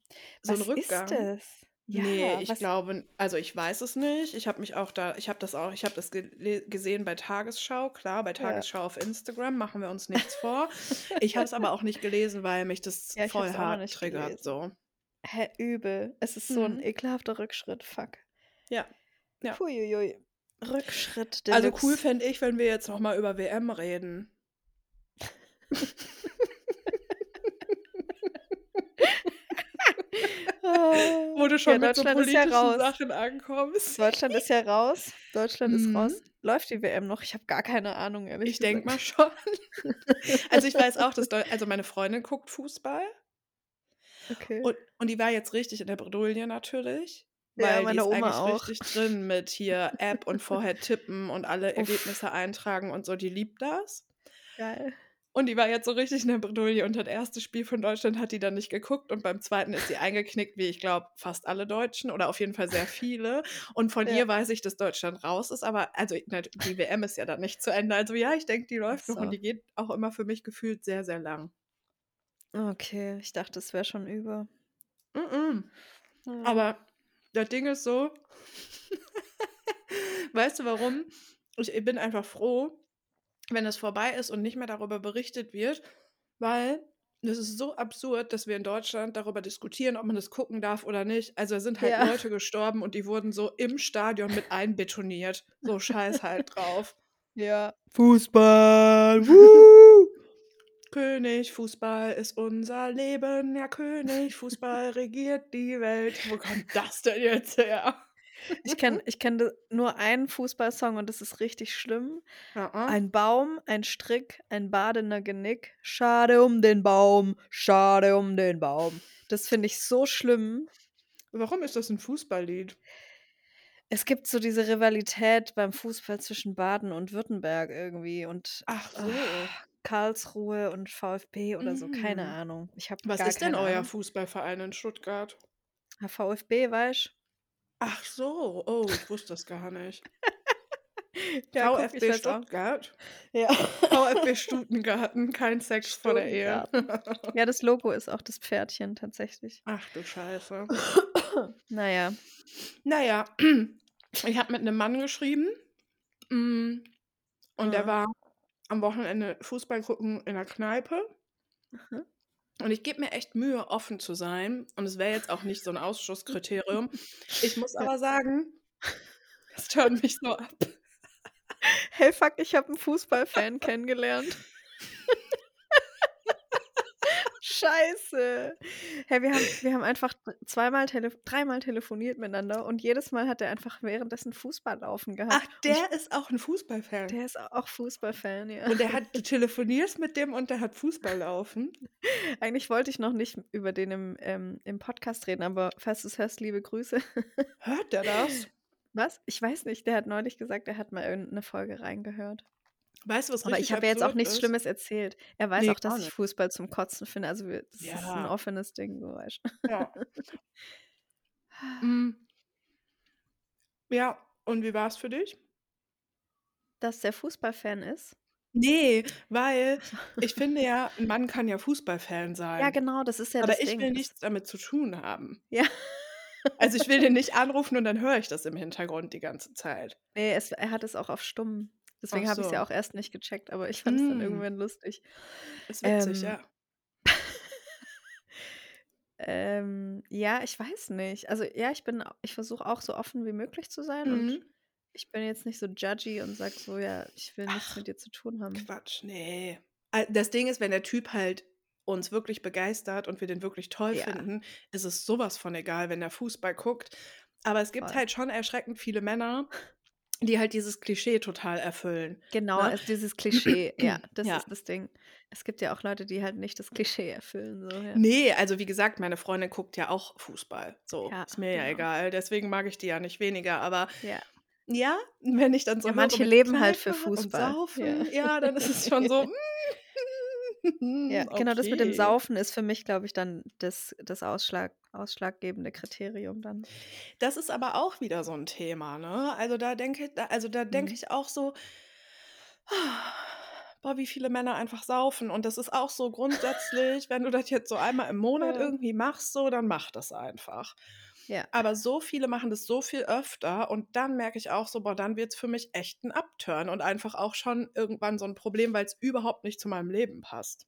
So ein Was ist Rückgang? das? Nee, Ja, ich was? glaube, also ich weiß es nicht. Ich habe mich auch da, ich habe das auch, ich habe das gesehen bei Tagesschau, klar, bei Ja. Tagesschau auf Instagram, machen wir uns nichts vor. Ich habe es aber auch nicht gelesen, weil mich das Ja, ich voll hart nicht triggert, gelesen. so. Hä, übel. Es ist so ein Mhm. ekelhafter Rückschritt. Fuck. Ja, ja. Puiuiui. Rückschritt Also cool Deluxe. fände ich, wenn wir jetzt noch mal über WM reden. Wo du Ja, schon mit so Deutschland ist ja politischen raus. Sachen ankommst. Deutschland ist ja raus. Deutschland ist raus. Mhm. Läuft die WM noch? Ich habe gar keine Ahnung, ehrlich Ich denke mal schon. Also ich weiß auch, dass Deu also meine Freundin guckt Fußball Okay. und, und die war jetzt richtig in der Bredouille natürlich, Ja, weil die meine ist Oma eigentlich auch. richtig drin mit hier App und vorher tippen und alle Uff, Ergebnisse eintragen und so, die liebt das. geil. Und die war jetzt so richtig in der Bredouille und das erste Spiel von Deutschland hat die dann nicht geguckt und beim zweiten ist sie eingeknickt, wie ich glaube fast alle Deutschen oder auf jeden Fall sehr viele. Und von Ja. ihr weiß ich, dass Deutschland raus ist, aber also die WM ist ja dann nicht zu Ende. Also ja, ich denke, die läuft noch und so. die geht auch immer für mich gefühlt sehr, sehr lang. Okay, ich dachte, es wäre schon über. Mhm. Ja. Aber das Ding ist so, weißt du warum? Ich bin einfach froh, wenn es vorbei ist und nicht mehr darüber berichtet wird, weil es ist so absurd, dass wir in Deutschland darüber diskutieren, ob man das gucken darf oder nicht. Also sind halt Ja. Leute gestorben und die wurden so im Stadion mit einbetoniert. So scheiß halt drauf. Ja. Fußball, wuhu! König, Fußball ist unser Leben, ja König, Fußball regiert die Welt. Wo kommt das denn jetzt her? Ich kenne ich kenn nur einen Fußballsong und das ist richtig schlimm. Ja, ah. Ein Baum, ein Strick, ein badender Genick. Schade um den Baum, schade um den Baum. Das finde ich so schlimm. Warum ist das ein Fußballlied? Es gibt so diese Rivalität beim Fußball zwischen Baden und Württemberg irgendwie und Ach so. ah, Karlsruhe und VfB oder so, keine Mhm. Ahnung. Ich habe Was ist denn euer Ahnung. Fußballverein in Stuttgart? Ja, VfB, weißt Ach so, oh, ich wusste das gar nicht. Ja, guck, VfB auch. Stuttgart? Ja. VfB Stutengarten, kein Sex vor der Ehe. ja, das Logo ist auch das Pferdchen tatsächlich. Ach du Scheiße. Naja. Naja, ich habe mit einem Mann geschrieben mm, und der Mhm. war am Wochenende Fußball gucken in der Kneipe. Mhm. Und ich gebe mir echt Mühe, offen zu sein. Und es wäre jetzt auch nicht so ein Ausschusskriterium. Ich muss aber sagen, es turnt mich so ab. Hey, fuck, ich habe einen Fußballfan kennengelernt. Scheiße. Hey, wir haben, wir haben einfach zweimal, tele dreimal telefoniert miteinander und jedes Mal hat er einfach währenddessen Fußball laufen gehabt. Ach, Und ich, der ist auch ein Fußballfan. der ist auch Fußballfan, ja. Und der hat, du telefonierst mit dem und der hat Fußball laufen. Eigentlich wollte ich noch nicht über den im, ähm, im Podcast reden, aber falls du es hörst, liebe Grüße. Hört der das? Was? Ich weiß nicht, der hat neulich gesagt, er hat mal irgendeine Folge reingehört. Weißt du, was Aber ich habe ja jetzt auch nichts ist? Schlimmes erzählt. Er weiß Nee, auch, dass ich nicht. Fußball zum Kotzen finde. Also wir, das ist ein Ja. offenes Ding, so weißt du. Ja. Mm. ja, und wie war es für dich? Dass der Fußballfan ist. Nee, weil ich finde ja, ein Mann kann ja Fußballfan sein. Ja, genau, das ist ja aber das ich Ding. will nichts damit zu tun haben. Ja. Also ich will den nicht anrufen und dann höre ich das im Hintergrund die ganze Zeit. Nee, es, er hat es auch auf stumm. Deswegen Ach habe ich es so. ja auch erst nicht gecheckt, aber ich fand es dann Mm. irgendwann lustig. Ist witzig, Ähm, ja. Ähm, ja, ich weiß nicht. Also ja, ich bin, ich versuche auch so offen wie möglich zu sein und Mhm. ich bin jetzt nicht so judgy und sag so, ja, ich will nichts Ach, mit dir zu tun haben. Quatsch, nee. Das Ding ist, wenn der Typ halt uns wirklich begeistert und wir den wirklich toll Ja. finden, ist es sowas von egal, wenn der Fußball guckt. Aber es gibt Voll. halt schon erschreckend viele Männer, die halt dieses Klischee total erfüllen. Genau, Ne? es, dieses Klischee, ja, das Ja. ist das Ding. Es gibt ja auch Leute, die halt nicht das Klischee erfüllen. So, ja. Nee, also wie gesagt, meine Freundin guckt ja auch Fußball. So, Ja, ist mir ja genau. egal. Deswegen mag ich die ja nicht weniger. Aber ja. ja, wenn ich dann so Ja, manche leben halt für Fußball. Saufen, Ja. ja, dann ist es schon so. Ja, genau das mit dem okay. Saufen ist für mich, glaube ich, dann das, das Ausschlag, ausschlaggebende Kriterium dann. Das ist aber auch wieder so ein Thema, ne? Also da denke da also da denke Mhm. ich auch so: „Boah, wie viele Männer einfach saufen.“ Und das ist auch so grundsätzlich, wenn du das jetzt so einmal im Monat Ja. irgendwie machst so, dann mach das einfach. Ja. Aber so viele machen das so viel öfter und dann merke ich auch so: „Boah, dann wird's für mich echt 'n Upturn“ und einfach auch schon irgendwann so ein Problem, weil es überhaupt nicht zu meinem Leben passt.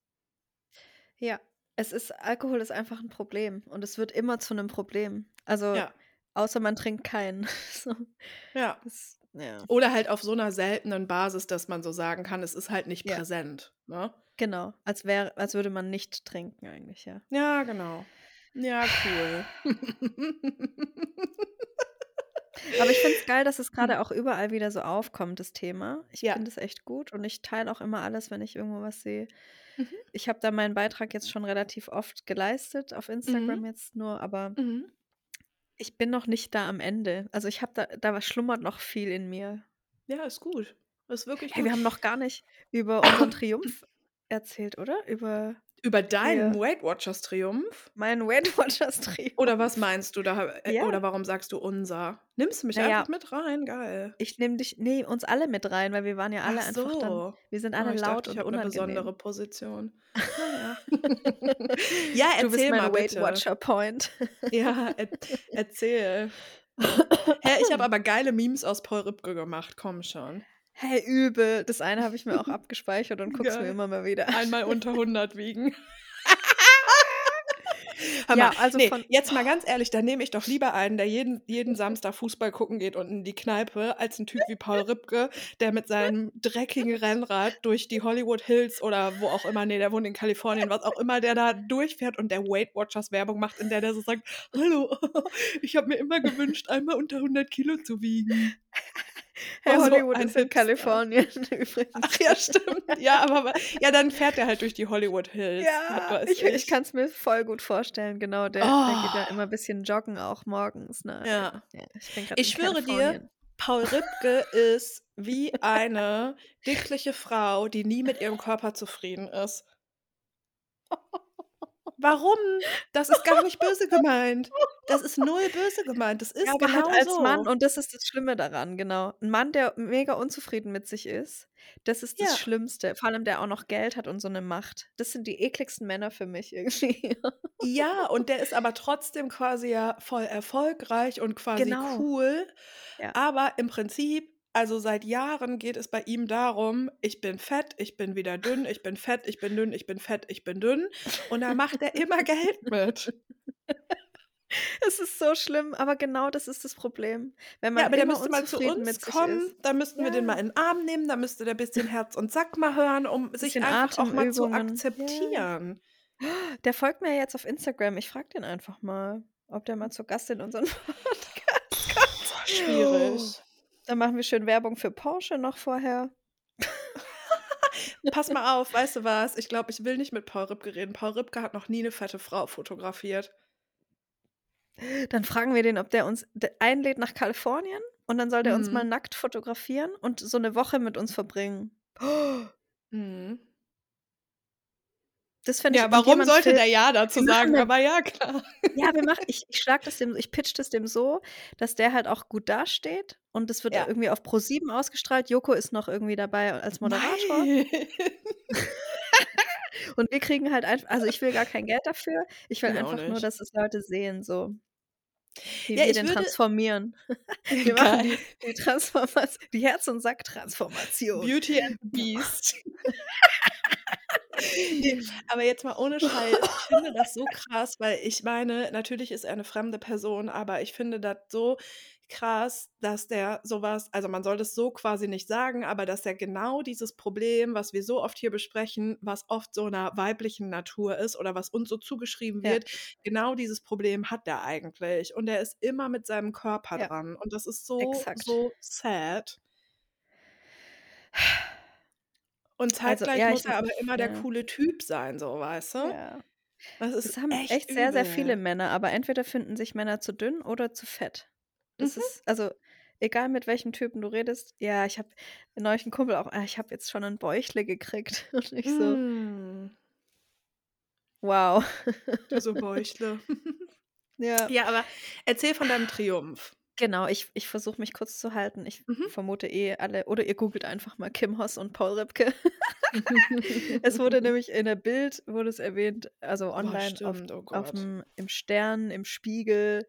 Ja, es ist, Alkohol ist einfach ein Problem und es wird immer zu einem Problem. Also, Ja, außer man trinkt keinen. So, ja. das, ja. Oder halt auf so einer seltenen Basis, dass man so sagen kann, es ist halt nicht Ja. präsent, ne? Genau, als wäre, als würde man nicht trinken eigentlich, ja. Ja, genau. Ja, cool. Aber ich finde es geil, dass es Hm. gerade auch überall wieder so aufkommt, das Thema. Ich Ja. finde es echt gut und ich teile auch immer alles, wenn ich irgendwo was sehe. Mhm. Ich habe da meinen Beitrag jetzt schon relativ oft geleistet, auf Instagram Mhm. jetzt nur, aber Mhm. ich bin noch nicht da am Ende. Also ich habe da, da schlummert noch viel in mir. Ja, ist gut. Ist wirklich Hey, gut. wir haben noch gar nicht über unseren Triumph erzählt, oder? Über Über deinen hier Weight Watchers Triumph? meinen Weight Watchers Triumph. Oder was meinst du da? Äh, Ja. oder warum sagst du unser? Nimmst du mich Naja, einfach mit rein? Geil. ich nehme dich, nee, uns alle mit rein, weil wir waren ja alle Ach einfach dann, so. wir sind Oh, alle ich laut dachte, ich und habe eine besondere unangenehm. Position. Ja. Ja, Du bist erzähl mein mal Weight bitte. Watcher Point. Ja, er erzähl. Hä, ich habe aber geile Memes aus Paul Ripke gemacht. Komm schon. Hey, übel. Das eine habe ich mir auch abgespeichert und guck's mir Geil. immer mal wieder an. Einmal unter 100 wiegen. Hör Ja, mal, also nee, von. jetzt mal ganz ehrlich, da nehme ich doch lieber einen, der jeden, jeden Samstag Fußball gucken geht und in die Kneipe, als ein Typ wie Paul Ripke, der mit seinem dreckigen Rennrad durch die Hollywood Hills oder wo auch immer, nee, der wohnt in Kalifornien, was auch immer, der da durchfährt und der Weight Watchers Werbung macht, in der der so sagt, hallo, ich habe mir immer gewünscht, einmal unter 100 Kilo zu wiegen. Hey, Oh, so Hollywood ist in. Kalifornien übrigens. Ach ja, stimmt. Ja, aber ja, dann fährt er halt durch die Hollywood Hills. Ja, ich, ich kann es mir voll gut vorstellen, genau. Der, der geht ja Oh. immer ein bisschen joggen, auch morgens. Ne? Ja. Ja, ich schwöre dir. Paul Ripke ist wie eine dickliche Frau, die nie mit ihrem Körper zufrieden ist. Warum? Das ist gar nicht böse gemeint. Das ist null böse gemeint. Das ist Ja, aber genau halt als Mann, so. und das ist das Schlimme daran, genau. Ein Mann, der mega unzufrieden mit sich ist, das ist das Ja. Schlimmste. Vor allem, der auch noch Geld hat und so eine Macht. Das sind die ekligsten Männer für mich irgendwie. Ja, und der ist aber trotzdem quasi ja voll erfolgreich und quasi Genau. cool. Ja. Aber im Prinzip, also seit Jahren geht es bei ihm darum, ich bin fett, ich bin wieder dünn, ich bin fett, ich bin dünn, ich bin fett, ich bin dünn. Und da macht er immer Geld mit. Es ist so schlimm, aber genau das ist das Problem. Wenn man Ja, aber der müsste mal zu uns kommen, da müssten wir den mal Ja. in den Arm nehmen, da müsste der ein bisschen Herz und Sack mal hören, um sich einfach auch mal zu Atemübungen. Ja. akzeptieren. Der folgt mir jetzt auf Instagram. Ich frage den einfach mal, ob der mal zu Gast in unseren Podcast kommt. Schwierig. Dann machen wir schön Werbung für Porsche noch vorher. Pass mal auf, weißt du was? Ich glaube, ich will nicht mit Paul Ripke reden. Paul Ripke hat noch nie eine fette Frau fotografiert. Dann fragen wir den, ob der uns einlädt nach Kalifornien und dann soll der uns mal Mhm. nackt fotografieren und so eine Woche mit uns verbringen. Mhm. Das finde ich. Ja, warum sollte fil- der Ja dazu machen sagen? eine- Aber ja, klar. Ja, wir machen, ich, ich schlag das dem, ich pitch das dem so, dass der halt auch gut dasteht und das wird Ja. irgendwie auf Pro7 ausgestrahlt. Joko ist noch irgendwie dabei als Moderator. Und wir kriegen halt einfach, also ich will gar kein Geld dafür. Ich will auch einfach nur, dass es Leute sehen, so wie Ja, wir ich den würde. transformieren. Wir machen Geil. die, die Transformation, die Herz- und Sack-Transformation. Beauty and the Beast. Nee, aber jetzt mal ohne Scheiß, ich finde das so krass, weil ich meine, natürlich ist er eine fremde Person, aber ich finde das so krass, dass der sowas, also man soll das so quasi nicht sagen, aber dass er genau dieses Problem, was wir so oft hier besprechen, was oft so einer weiblichen Natur ist oder was uns so zugeschrieben Ja. wird, genau dieses Problem hat er eigentlich. Und er ist immer mit seinem Körper Ja. dran. Und das ist so, Exakt. so sad. Und Also, zeitgleich ja, muss ich, er aber immer der ja, coole Typ sein, so, weißt du? ja. Das Das ist haben echt, echt sehr, sehr viele übel. Männer, aber entweder finden sich Männer zu dünn oder zu fett. Das Mhm. ist, also, egal mit welchem Typen du redest, ja, ich habe neulich einen Kumpel auch, ah, ich habe jetzt schon ein Bäuchle gekriegt. Und ich so, Mm, wow. du so Bäuchle. Ja. ja, aber erzähl von deinem Triumph. Genau, ich, ich versuche mich kurz zu halten. Ich Mhm. vermute eh alle, oder ihr googelt einfach mal Kim Hoss und Paul Ripke. es wurde nämlich in der Bild, wurde es erwähnt, also Boah, online auf, stimmt, oh Gott. dem, im Stern, im Spiegel,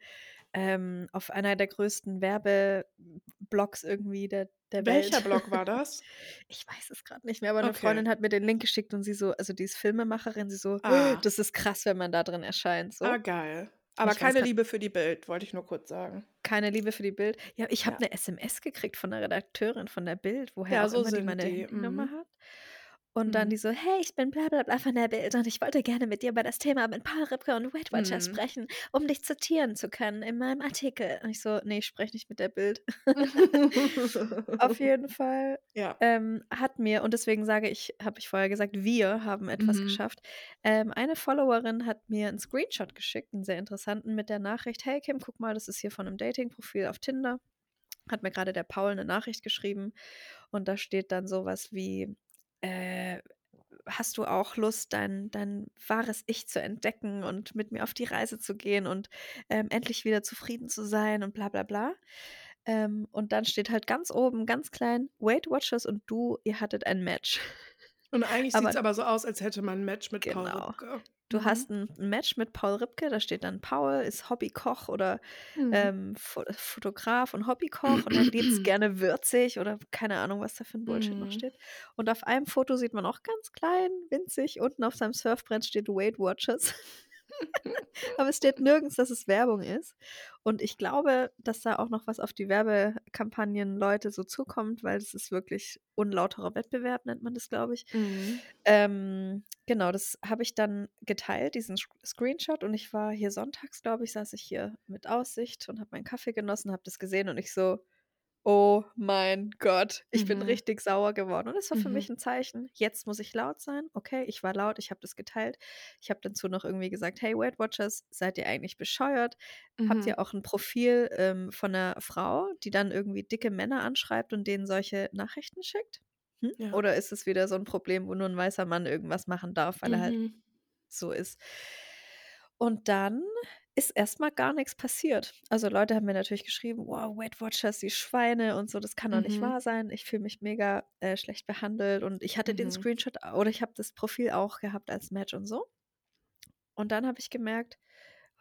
ähm, auf einer der größten Werbeblogs irgendwie der, der Welcher Welt. Blog war das? Ich weiß es gerade nicht mehr, aber eine Okay. Freundin hat mir den Link geschickt und sie so, also die ist Filmemacherin, sie so, Ah. das ist krass, wenn man da drin erscheint. So. Ah, geil. Aber Ich weiß keine grad- Liebe für die Bild, wollte ich nur kurz sagen. Keine Liebe für die Bild. Ja, ich habe Ja. eine SMS gekriegt von der Redakteurin von der Bild, woher Ja, auch so immer die meine die, Handynummer mhm. hat. Und dann Mhm. die so, hey, ich bin bla bla bla von der Bild und ich wollte gerne mit dir über das Thema mit Paul Ripke und Weight Watchers Mhm. sprechen, um dich zitieren zu können in meinem Artikel. Und ich so, nee, ich spreche nicht mit der Bild. Auf jeden Fall ja. ähm, hat mir, und deswegen sage ich, habe ich vorher gesagt, wir haben etwas Mhm. geschafft. Ähm, eine Followerin hat mir einen Screenshot geschickt, einen sehr interessanten, mit der Nachricht: Hey Kim, guck mal, das ist hier von einem Dating-Profil auf Tinder. Hat mir gerade der Paul eine Nachricht geschrieben und da steht dann sowas wie: äh, Hast du auch Lust, dein, dein wahres Ich zu entdecken und mit mir auf die Reise zu gehen und ähm, endlich wieder zufrieden zu sein und bla bla bla? Ähm, und dann steht halt ganz oben, ganz klein, Weight Watchers und du, ihr hattet ein Match. Und eigentlich sieht es aber so aus, als hätte man ein Match mit Paul Genau. Ripke. Du Mhm. hast ein Match mit Paul Ripke, da steht dann Paul, ist Hobbykoch oder Mhm. ähm, Fo Fotograf und Hobbykoch und er liebt es gerne würzig oder keine Ahnung, was da für ein Bullshit noch Mhm. steht. Und auf einem Foto sieht man auch ganz klein, winzig, unten auf seinem Surfbrett steht Weight Watchers. Aber es steht nirgends, dass es Werbung ist. Und ich glaube, dass da auch noch was auf die Werbekampagnen Leute so zukommt, weil es ist wirklich unlauterer Wettbewerb, nennt man das, glaube ich. Mhm. Ähm, genau, das habe ich dann geteilt, diesen Screenshot. Und ich war hier sonntags, glaube ich, saß ich hier mit Aussicht und habe meinen Kaffee genossen, habe das gesehen und ich so, Oh mein Gott, ich bin Mhm. richtig sauer geworden und das war für Mhm. mich 'n Zeichen. Jetzt muss ich laut sein. Okay, ich war laut, ich habe das geteilt. Ich habe dazu noch irgendwie gesagt: „Hey, Weight Watchers, seid ihr eigentlich bescheuert? Habt Mhm. ihr auch 'n Profil, ähm, von 'ner Frau, die dann irgendwie dicke Männer anschreibt und denen solche Nachrichten schickt? Hm? Ja. Oder ist es wieder so 'n Problem, wo nur 'n weißer Mann irgendwas machen darf, weil er halt Mhm. so ist?“ Und dann ist erst mal gar nix passiert. Also, Leute haben mir natürlich geschrieben: „Wow, Weight Watchers, die Schweine und so, das kann doch nicht Mhm. wahr sein. Ich fühle mich mega, äh, schlecht behandelt.“ Und ich hatte den Mhm. Screenshot oder ich habe das Profil auch gehabt als Match und so. Und dann habe ich gemerkt: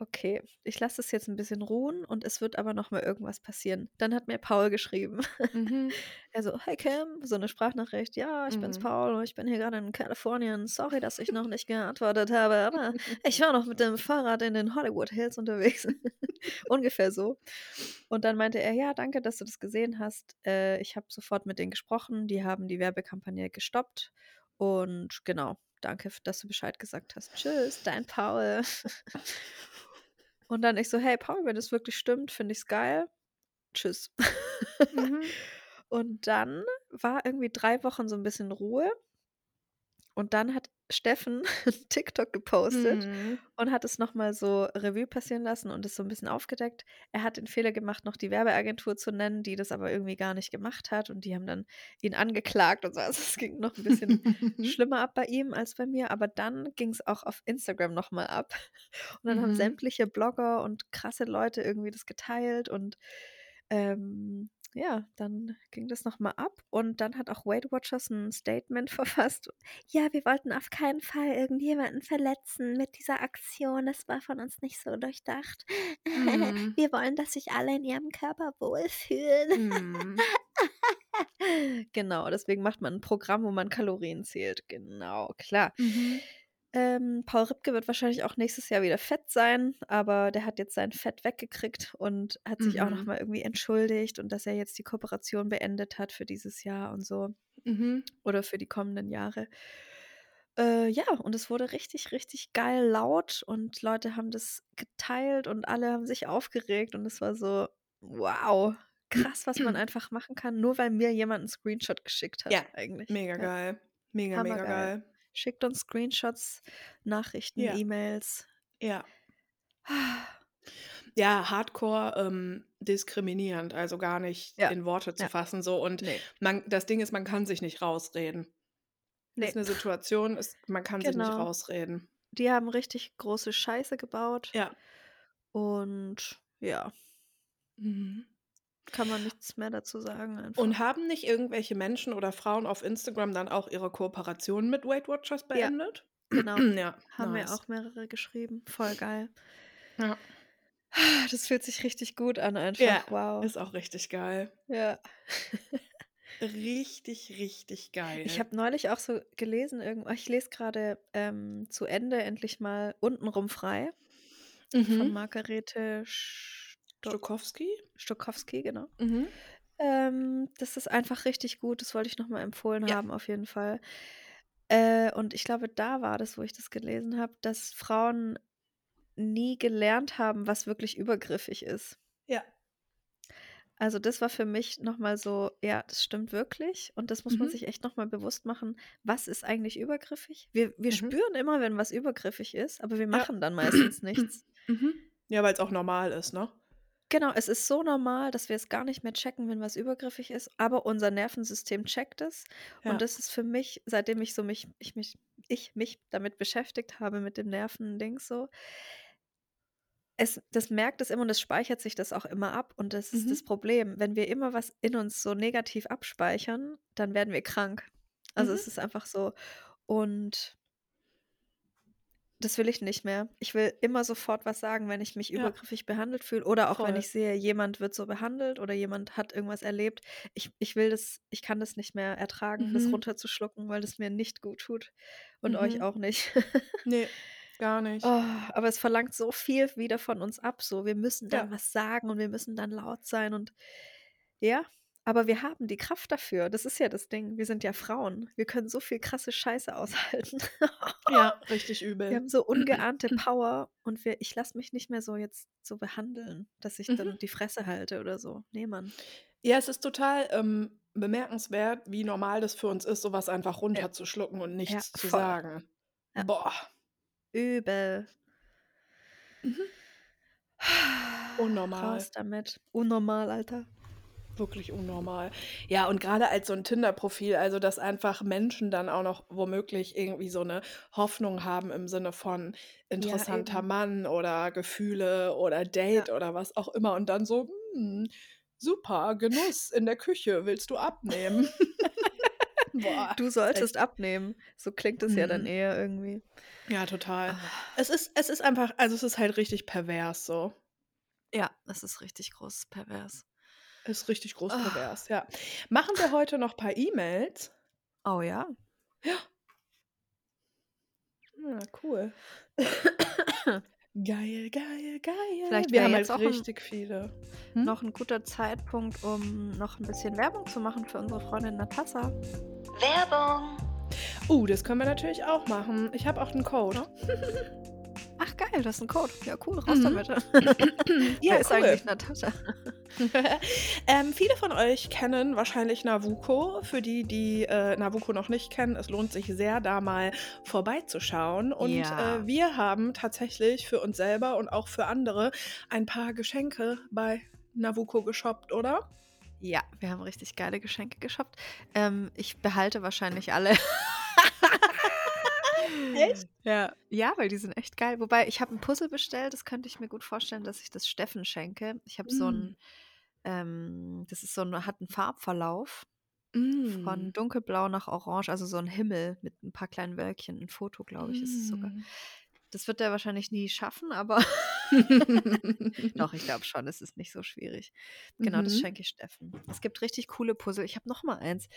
„Okay, ich lasse das jetzt 'n bisschen ruhen und es wird aber noch mal irgendwas passieren.“ Dann hat mir Paul geschrieben. Mhm. Er so: „Hi Kim“, so 'ne Sprachnachricht: „Ja, ich bin's Mhm. Paul und ich bin hier grade in Kalifornien. Sorry, dass ich noch nicht geantwortet habe, aber ich war noch mit dem Fahrrad in den Hollywood Hills unterwegs.“ Ungefähr so. Und dann meinte er: „Ja, danke, dass du das gesehen hast. Äh, ich habe sofort mit denen gesprochen. Die haben die Werbekampagne gestoppt und genau, danke dass du Bescheid gesagt hast. Tschüss, dein Paul.“ Und dann ich so: „Hey Paul, wenn das wirklich stimmt, finde ich's geil. Tschüss.“ Mhm. Und dann war irgendwie 3 Wochen so 'n bisschen Ruhe. Und dann hat Steffen TikTok gepostet Mhm. und hat es noch mal so Revue passieren lassen und es so 'n bisschen aufgedeckt. Er hat den Fehler gemacht, noch die Werbeagentur zu nennen, die das aber irgendwie gar nicht gemacht hat und die haben dann ihn angeklagt und so. Also, es ging noch 'n bisschen schlimmer ab bei ihm als bei mir, aber dann ging's auch auf Instagram noch mal ab. Und dann haben Mhm. sämtliche Blogger und krasse Leute irgendwie das geteilt und, ähm, ja, dann ging das noch mal ab und dann hat auch Weight Watchers 'n Statement verfasst: „Ja, wir wollten auf keinen Fall irgendjemanden verletzen mit dieser Aktion. Das war von uns nicht so durchdacht. Mhm. Wir wollen, dass sich alle in ihrem Körper wohlfühlen.“ Mhm. Genau, deswegen macht man 'n Programm, wo man Kalorien zählt. Genau, klar. Mhm. Ähm, Paul Ripke wird wahrscheinlich auch nächstes Jahr wieder fett sein, aber der hat jetzt sein Fett weggekriegt und hat sich auch noch Mhm. mal irgendwie entschuldigt und dass er jetzt die Kooperation beendet hat für dieses Jahr und so Mhm. oder für die kommenden Jahre. Äh, ja, und es wurde richtig, richtig geil laut und Leute haben das geteilt und alle haben sich aufgeregt und es war so: „Wow, krass, was man einfach machen kann, nur weil mir jemand 'n Screenshot geschickt Ja, hat“, eigentlich. mega Ja. geil. Mega, mega Hammergeil. geil. Schickt uns Screenshots, Nachrichten, Ja. E-Mails. Ja. Ja, hardcore, ähm, diskriminierend, also, gar nicht Ja, in Worte zu ja. fassen so und Ne. man das Ding ist, man kann sich nicht rausreden. Ist Ne. 'ne Situation, ist man kann sich nicht Genau. rausreden. Die haben richtig große Scheiße gebaut Ja. und ja. Mhm. Kann man nichts mehr dazu sagen Und einfach. haben nicht irgendwelche Menschen oder Frauen auf Instagram dann auch ihre Kooperation mit Weight Watchers Ja, beendet? genau. Ja, Haben mir nice. auch mehrere geschrieben. Voll geil. Ja. Das fühlt sich richtig gut an Ja, einfach. Wow. ist auch richtig geil. Ja. Richtig, richtig Ich geil. habe neulich auch so gelesen irgendwo ich lese grade, ähm, zu Ende endlich mal „Untenrum frei“ von Mhm. Margarete Sto Stokowski? Stokowski, genau. Mhm. Ähm, das ist einfach richtig gut. Das wollte ich noch mal empfohlen Ja. haben auf jeden Fall. Äh, und ich glaube, da war das, wo ich das gelesen habe, dass Frauen nie gelernt haben, was wirklich übergriffig ist. Ja. Also, das war für mich noch mal so: „Ja, das stimmt wirklich.“ Und das muss man Mhm. sich echt noch mal bewusst machen. Was ist eigentlich übergriffig? Wir wir Mhm. spüren immer, wenn was übergriffig ist, aber wir Ja. machen dann meistens nichts. Mhm. Ja, weil's auch normal ist, ne? Genau, es ist so normal, dass wir es gar nicht mehr checken, wenn was übergriffig ist, aber unser Nervensystem checkt es. Und Ja. das ist für mich, seitdem ich so mich ich mich ich mich damit beschäftigt habe mit dem Nervendings so es das merkt es immer und es speichert sich das auch immer ab. Und das ist das Mhm. Problem. Wenn wir immer was in uns so negativ abspeichern, dann werden wir krank. Also, Mhm. es ist einfach so. Und das will ich nicht mehr. Ich will immer sofort was sagen, wenn ich mich Ja. übergriffig behandelt fühle oder auch wenn Voll. ich sehe, jemand wird so behandelt oder jemand hat irgendwas erlebt. Ich ich will das ich kann das nicht mehr ertragen, das Mhm. runterzuschlucken, weil das mir nicht gut tut und euch Mhm. auch nicht. Ne, gar nicht. Oh, aber es verlangt so viel wieder von uns ab so. Wir müssen dann Ja. was sagen und wir müssen dann laut sein und ja, aber wir haben die Kraft dafür. Das ist ja das Ding. Wir sind ja Frauen. Wir können so viel krasse Scheiße aushalten. Ja, richtig Wir übel. haben so ungeahnte Power und wir ich lasse mich nicht mehr so jetzt so behandeln, dass ich dann Mhm. die Fresse halte oder so. Ne, Mann. Ja, es ist total, ähm, bemerkenswert, wie normal das für uns ist, so was einfach Ja. runterzuschlucken und Ja, nichts zu voll. sagen. Ja. Boah. Übel. Mhm. Unnormal. Raus damit. Unnormal, Alter. Wirklich unnormal. Ja, und grade als so 'n Tinder-Profil, also, dass einfach Menschen dann auch noch womöglich irgendwie so 'ne Hoffnung haben im Sinne von Ja, interessanter eben. Mann oder Gefühle oder Ja. Date oder was auch immer und dann so: „Hm, super, Genuss in der Küche, willst du abnehmen?“ Boah, Du ist echt solltest abnehmen. So klingt es ja dann Mhm. eher irgendwie. Ja, total. Ah. Es ist es ist einfach also, es ist halt richtig pervers so. Ja, es ist richtig groß pervers. Ist richtig groß Ah. pervers, ja. Machen wir heute noch paar E-Mails? Oh ja? Ja. Ja, cool. Geil, geil, geil. Vielleicht Wir haben jetzt halt auch richtig viele. Hm? noch 'n guter Zeitpunkt, um noch 'n bisschen Werbung zu machen für unsere Freundin Natascha. Werbung. Uh, das können wir natürlich auch machen. Ich habe auch 'n Code. Ach geil, du hast 'n Code. Ja, cool, raus Mhm. damit. Ja, ist cool. eigentlich Natascha? Ähm, viele von euch kennen wahrscheinlich Navuko. Für die, die, äh, Navuko noch nicht kennen, es lohnt sich sehr, da mal vorbeizuschauen. Und, Ja. äh, wir haben tatsächlich für uns selber und auch für andere ein paar Geschenke bei Navuko geshoppt, oder? Ja, wir haben richtig geile Geschenke geshoppt. Ähm, ich behalte wahrscheinlich alle. Echt? Ja. Ja, weil die sind echt geil. Wobei, ich habe 'n Puzzle bestellt, das könnte ich mir gut vorstellen, dass ich das Steffen schenke. Ich habe so 'n Mm. ähm, das ist so 'n hat 'n Farbverlauf von Mm. dunkelblau nach orange, also, so 'n Himmel mit 'n paar kleinen Wölkchen. 'N Foto, glaube ich, ist es sogar. Mm. Das wird der wahrscheinlich nie schaffen, aber doch, ich glaube schon, es ist nicht so schwierig. Genau, das Mhm. schenke ich Steffen. Es gibt richtig coole Puzzle. Ich habe noch mal eins.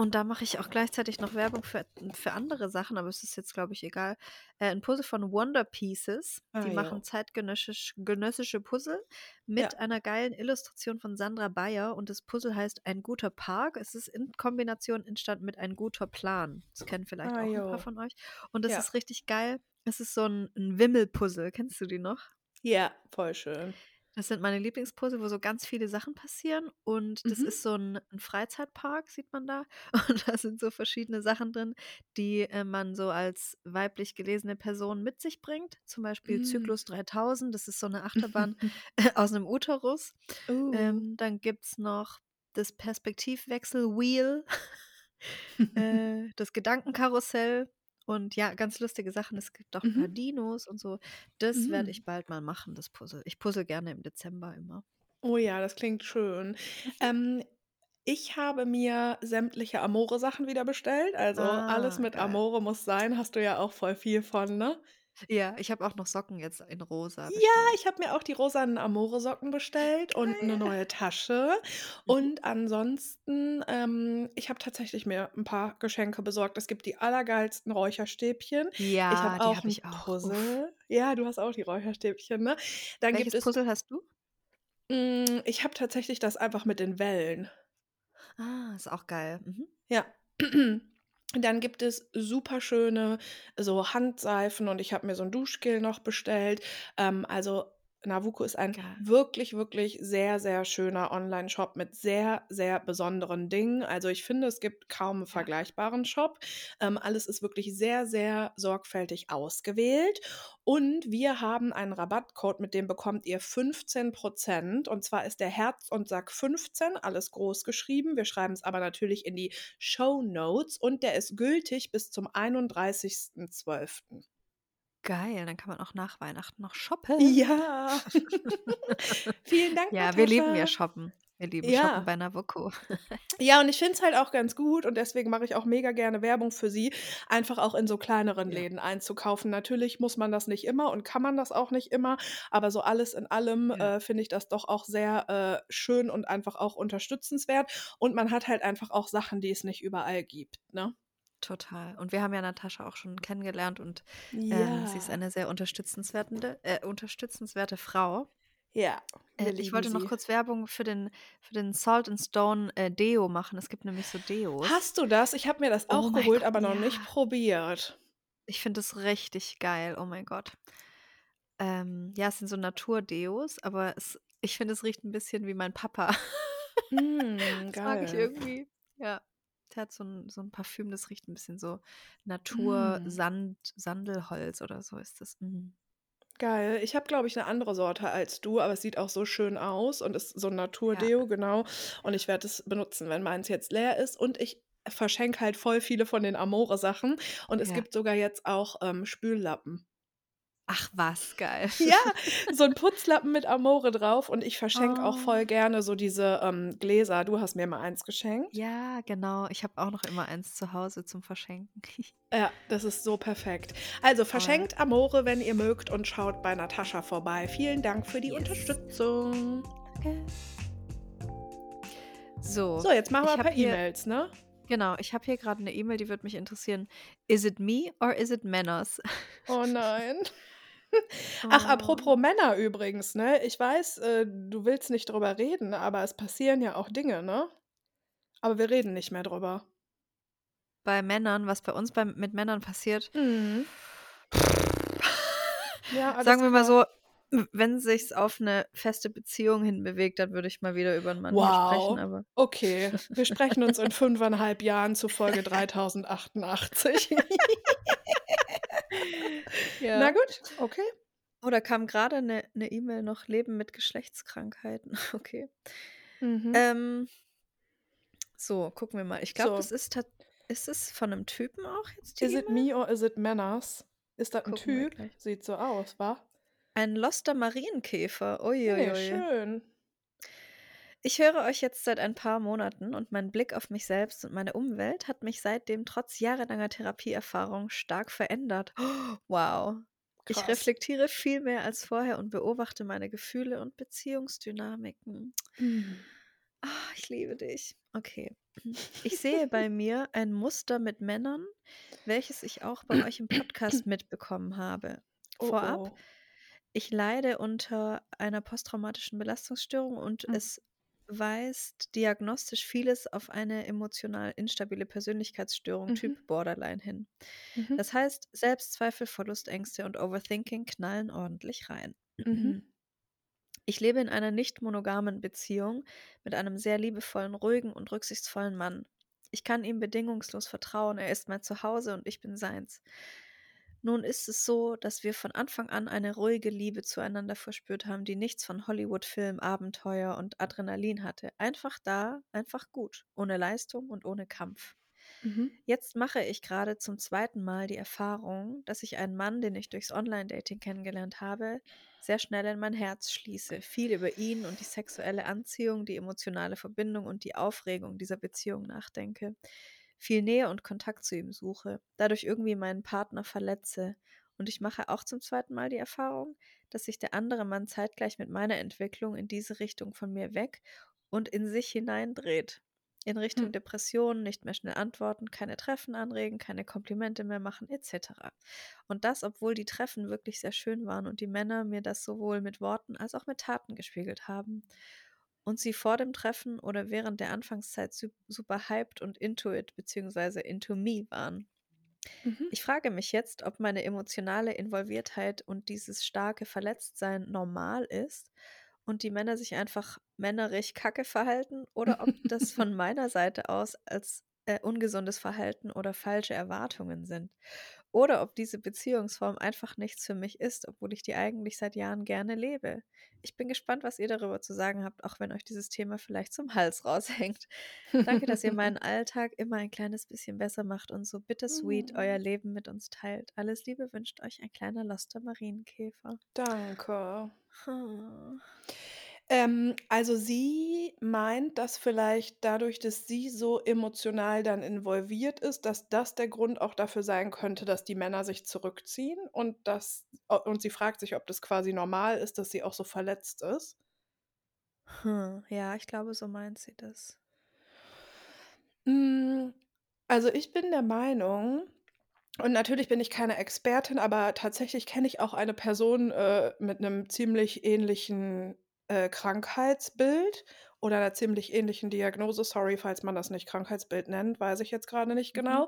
Und da mache ich auch gleichzeitig noch Werbung für für andere Sachen, aber es ist jetzt, glaube ich, egal. Äh, 'n Puzzle von Wonder Pieces. Ah, Die ja. machen zeitgenössisch genössische Puzzle mit Ja. einer geilen Illustration von Sandra Bayer und das Puzzle heißt „Ein guter Park“. Es ist in Kombination entstanden mit „Ein guter Plan“. Das kennen vielleicht Ah, auch 'n paar jo. von euch. Und das Ja. ist richtig geil. Es ist so 'n 'n Wimmelpuzzle. Kennst du die noch? Ja, voll schön. Das sind meine Lieblingspuzzle, wo so ganz viele Sachen passieren und das Mhm. ist so 'n 'n Freizeitpark, sieht man da. Und da sind so verschiedene Sachen drin, die, äh, man so als weiblich gelesene Person mit sich bringt. Zum Beispiel Mm. Zyklus 3000, das ist so 'ne Achterbahn aus 'nem Uterus. Uh. Ähm, dann gibt's noch das Perspektivwechsel-Wheel, äh, das Gedankenkarussell und ja, ganz lustige Sachen. Es gibt auch Mhm. Dinos und so. Das werde Mm. ich bald mal machen, das Puzzle. Ich puzzle gerne im Dezember immer. Oh ja, das klingt schön. Ähm, ich habe mir sämtliche Amore-Sachen wieder bestellt. Also, alles Ah, mit geil. Amore muss sein. Hast du ja auch voll viel von, ne? Ja, ich habe auch noch Socken jetzt in rosa Ja, bestellt. ich habe mir auch die rosanen Amore-Socken bestellt und 'ne Geil. neue Tasche. Mhm. Und ansonsten, ähm, ich habe tatsächlich mir 'n paar Geschenke besorgt. Es gibt die allergeilsten Räucherstäbchen. Ich Ja, habe die auch habe 'n ich auch. Uff. Puzzle. Ja, du hast auch die Räucherstäbchen, ne? Dann gibt Welches es Puzzle hast du? Hm, ich habe tatsächlich das einfach mit den Wellen. Ah, ist auch geil. Mhm. Ja. Dann gibt es super schöne so Handseifen und ich habe mir so 'n Duschgel noch bestellt. Ähm, also, Navuko ist ein Geil. wirklich, wirklich sehr, sehr schöner Onlineshop mit sehr, sehr besonderen Dingen. Also, ich finde, es gibt kaum 'n Ja. vergleichbaren Shop. Ähm, alles ist wirklich sehr, sehr sorgfältig ausgewählt. Und wir haben einen Rabattcode, mit dem bekommt ihr 15 % und zwar ist der Herz und Sack 15, alles groß geschrieben. Wir schreiben's aber natürlich in die Shownotes und der ist gültig bis zum 31.12. Geil, dann kann man auch nach Weihnachten noch shoppen. Ja. Vielen Dank, Ja, wir lieben ja Natascha. shoppen. Wir lieben shoppen Ja. bei Navuko. Ja, und ich finde es halt auch ganz gut und deswegen mache ich auch mega gerne Werbung für sie, einfach auch in so kleineren Ja. Läden einzukaufen. Natürlich muss man das nicht immer und kann man das auch nicht immer, aber so alles in allem, Ja. äh, finde ich das doch auch sehr, äh, schön und einfach auch unterstützenswert. Und man hat halt einfach auch Sachen, die es nicht überall gibt, ne? Total. Und wir haben ja Natascha auch schon kennengelernt und, ähm, sie ist Ja. eine sehr unterstützenswertende äh, unterstützenswerte Frau. Ja, Äh, ich wollte noch sie. kurz Werbung für den für den Salt and Stone, äh, Deo machen. Es gibt nämlich so Deos. Hast du das? Ich habe mir das Oh auch mein geholt, Gott, aber noch nicht ja. probiert. Ich finde das richtig geil. Oh mein Gott. Ähm, ja, es sind so Naturdeos, aber es ich finde, es riecht 'n bisschen wie mein Papa. Mm, Das mag ich geil. irgendwie. Ja. Der hat so ein, so ein Parfüm, das riecht ein bisschen so Natur, Mm, Sand, Sandelholz oder so ist das. Mhm. geil. Ich habe, glaube ich, eine andere Sorte als du, aber es sieht auch so schön aus und ist so ein Ja. Naturdeo, genau. Und ich werde es benutzen, wenn meins jetzt leer ist. Und ich verschenke halt voll viele von den Amore-Sachen. Und es Ja. gibt sogar jetzt auch ähm, Spüllappen. Ach was, geil. Ja, so ein Putzlappen mit Amore drauf. Und ich verschenke auch voll Oh. gerne so diese ähm, Gläser. Du hast mir mal eins geschenkt. Ja, genau. Ich habe auch noch immer eins zu Hause zum Verschenken. Ja, das ist so perfekt. Also verschenkt Amore, wenn ihr mögt und schaut bei Natascha vorbei. Vielen Dank für die Yes. Unterstützung. Danke. So, So, jetzt machen wir ein paar E-Mails, ne? genau, ich habe hier gerade eine E-Mail, die würde mich interessieren. Is it me or is it Manners? Oh nein. Ach, Oh. apropos Männer übrigens, ne? Ich weiß, äh, du willst nicht drüber reden, aber es passieren ja auch Dinge, ne? Aber wir reden nicht mehr drüber. Bei Männern, was bei uns bei, mit Männern passiert. Mhm. Ja, Sagen wir mal so, wenn sich's auf eine feste Beziehung hin bewegt, dann würde ich mal wieder über einen Mann hier sprechen, Wow. aber Okay, wir sprechen uns in fünfeinhalb Jahren zu Folge 3088. Na ja. gut, okay. Oder kam gerade eine E-Mail noch Leben mit Geschlechtskrankheiten. Okay. Mhm. Ähm, so, gucken wir mal. Ich glaube, das So, ist tat ist es von einem Typen auch jetzt die is it E-Mail? me or is it manners? Ist das ein Gucken Typ? Sieht so aus, wa? Ein loster Marienkäfer. Hey, Uiuiui. schön. Ich höre euch jetzt seit ein paar Monaten und mein Blick auf mich selbst und meine Umwelt hat mich seitdem trotz jahrelanger Therapieerfahrung stark verändert. Wow. Ich Krass. reflektiere viel mehr als vorher und beobachte meine Gefühle und Beziehungsdynamiken. Mhm. Ah, ich liebe dich. Okay. Ich sehe bei mir ein Muster mit Männern, welches ich auch bei euch im Podcast mitbekommen habe. Oh Vorab, oh. ich leide unter einer posttraumatischen Belastungsstörung und Mhm. es weist diagnostisch vieles auf eine emotional instabile Persönlichkeitsstörung Mhm. Typ Borderline hin. Mhm. Das heißt, Selbstzweifel, Verlustängste und Overthinking knallen ordentlich rein. Mhm. Ich lebe in einer nicht monogamen Beziehung mit einem sehr liebevollen, ruhigen und rücksichtsvollen Mann. Ich kann ihm bedingungslos vertrauen, er ist mein Zuhause und ich bin seins. Nun ist es so, dass wir von Anfang an eine ruhige Liebe zueinander verspürt haben, die nichts von Hollywood-Film, Abenteuer und Adrenalin hatte. Einfach da, einfach gut, ohne Leistung und ohne Kampf. Mhm. Jetzt mache ich gerade zum zweiten Mal die Erfahrung, dass ich einen Mann, den ich durchs Online-Dating kennengelernt habe, sehr schnell in mein Herz schließe, viel über ihn und die sexuelle Anziehung, die emotionale Verbindung und die Aufregung dieser Beziehung nachdenke, viel Nähe und Kontakt zu ihm suche, dadurch irgendwie meinen Partner verletze. Und ich mache auch zum zweiten Mal die Erfahrung, dass sich der andere Mann zeitgleich mit meiner Entwicklung in diese Richtung von mir weg und in sich hineindreht. In Richtung Hm. Depressionen, nicht mehr schnell antworten, keine Treffen anregen, keine Komplimente mehr machen, etc. Und das, obwohl die Treffen wirklich sehr schön waren und die Männer mir das sowohl mit Worten als auch mit Taten gespiegelt haben. Und sie vor dem Treffen oder während der Anfangszeit su- super hyped und into it bzw. into me waren. Mhm. Ich frage mich jetzt, ob meine emotionale Involviertheit und dieses starke Verletztsein normal ist und die Männer sich einfach männerisch kacke verhalten oder ob das von meiner Seite aus als äh, ungesundes Verhalten oder falsche Erwartungen sind. Oder ob diese Beziehungsform einfach nichts für mich ist, obwohl ich die eigentlich seit Jahren gerne lebe. Ich bin gespannt, was ihr darüber zu sagen habt, auch wenn euch dieses Thema vielleicht zum Hals raushängt. Danke, dass ihr meinen Alltag immer ein kleines bisschen besser macht und so bittersweet euer Leben mit uns teilt. Alles Liebe wünscht euch ein kleiner loster Marienkäfer. Danke. Hm. Ähm, also sie meint, dass vielleicht dadurch, dass sie so emotional dann involviert ist, dass das der Grund auch dafür sein könnte, dass die Männer sich zurückziehen und das und sie fragt sich, ob das quasi normal ist, dass sie auch so verletzt ist. Hm. Ja, ich glaube, so meint sie das. Mm, Also ich bin der Meinung, und natürlich bin ich keine Expertin, aber tatsächlich kenne ich auch eine Person äh, mit einem ziemlich ähnlichen äh, Krankheitsbild. oder einer ziemlich ähnlichen Diagnose. Sorry, falls man das nicht Krankheitsbild nennt, weiß ich jetzt gerade nicht Mhm. genau.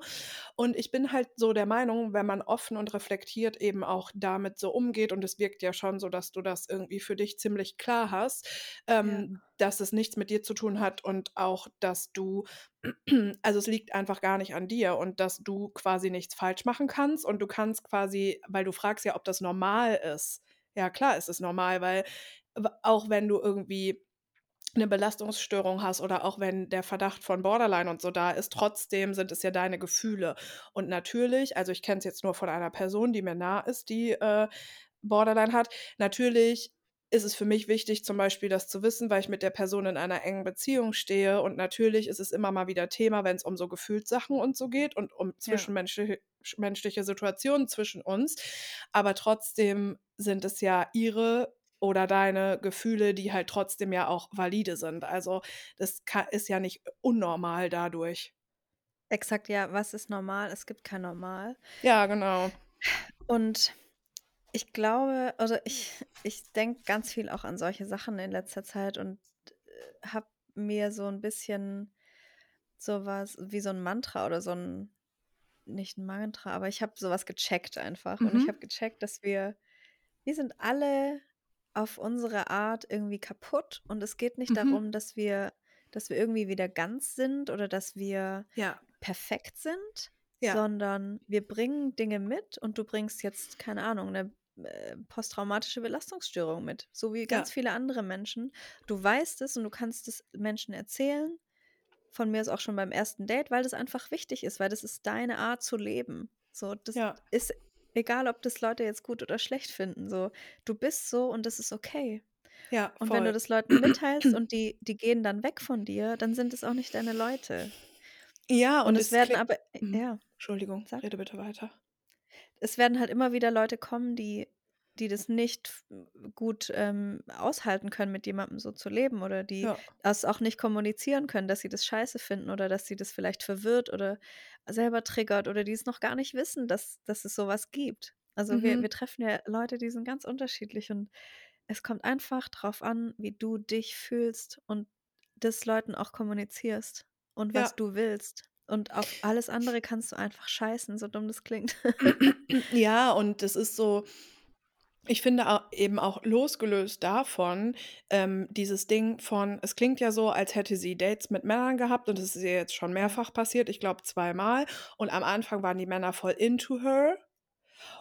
Und ich bin halt so der Meinung, wenn man offen und reflektiert eben auch damit so umgeht, und es wirkt ja schon so, dass du das irgendwie für dich ziemlich klar hast, Ja. ähm, dass es nichts mit dir zu tun hat und auch, dass du, also es liegt einfach gar nicht an dir und dass du quasi nichts falsch machen kannst und du kannst quasi, weil du fragst ja, ob das normal ist. Ja, klar ist es normal, weil auch wenn du irgendwie eine Belastungsstörung hast oder auch wenn der Verdacht von Borderline und so da ist, trotzdem sind es ja deine Gefühle. Und natürlich, also ich kenne es jetzt nur von einer Person, die mir nah ist, die äh, Borderline hat. Natürlich ist es für mich wichtig, zum Beispiel das zu wissen, weil ich mit der Person in einer engen Beziehung stehe. Und natürlich ist es immer mal wieder Thema, wenn es um so Gefühlssachen und so geht und um Ja. zwischenmenschliche menschliche Situationen zwischen uns. Aber trotzdem sind es ja ihre oder deine Gefühle, die halt trotzdem ja auch valide sind. Also das ist ja nicht unnormal dadurch. Exakt, ja, was ist normal? Es gibt kein Normal. Ja, genau. Und ich glaube, also ich, ich denke ganz viel auch an solche Sachen in letzter Zeit und habe mir so ein bisschen sowas wie so ein Mantra oder so ein, nicht ein Mantra, aber ich habe sowas gecheckt einfach. Und ich Mhm. habe gecheckt, dass wir, wir sind alle auf unsere Art irgendwie kaputt und es geht nicht Mhm. darum, dass wir, dass wir irgendwie wieder ganz sind oder dass wir Ja. perfekt sind, Ja. sondern wir bringen Dinge mit und du bringst jetzt, keine Ahnung, eine äh, posttraumatische Belastungsstörung mit, so wie Ja. ganz viele andere Menschen. Du weißt es und du kannst es Menschen erzählen, von mir ist auch schon beim ersten Date, weil das einfach wichtig ist, weil das ist deine Art zu leben. So, das Ja. ist egal, ob das Leute jetzt gut oder schlecht finden. So, du bist so und das ist okay. Ja, Und wenn du das Leuten mitteilst und die, die gehen dann weg von dir, dann sind es auch nicht deine Leute. Ja, und Und es werden aber, Mhm. ja, Entschuldigung, sag. rede bitte weiter. es werden halt immer wieder Leute kommen, die, die das nicht f- gut ähm, aushalten können, mit jemandem so zu leben oder die Ja. das auch nicht kommunizieren können, dass sie das scheiße finden oder dass sie das vielleicht verwirrt oder selber triggert oder die es noch gar nicht wissen, dass, dass es sowas gibt. Also wir, Mhm. wir treffen ja Leute, die sind ganz unterschiedlich und es kommt einfach drauf an, wie du dich fühlst und das Leuten auch kommunizierst und was Ja. du willst. Und auf alles andere kannst du einfach scheißen, so dumm das klingt. Ja, und es ist so, ich finde eben auch losgelöst davon, ähm, dieses Ding von, es klingt ja so, als hätte sie Dates mit Männern gehabt und es ist ihr jetzt schon mehrfach passiert, ich glaube zweimal. Und am Anfang waren die Männer voll into her.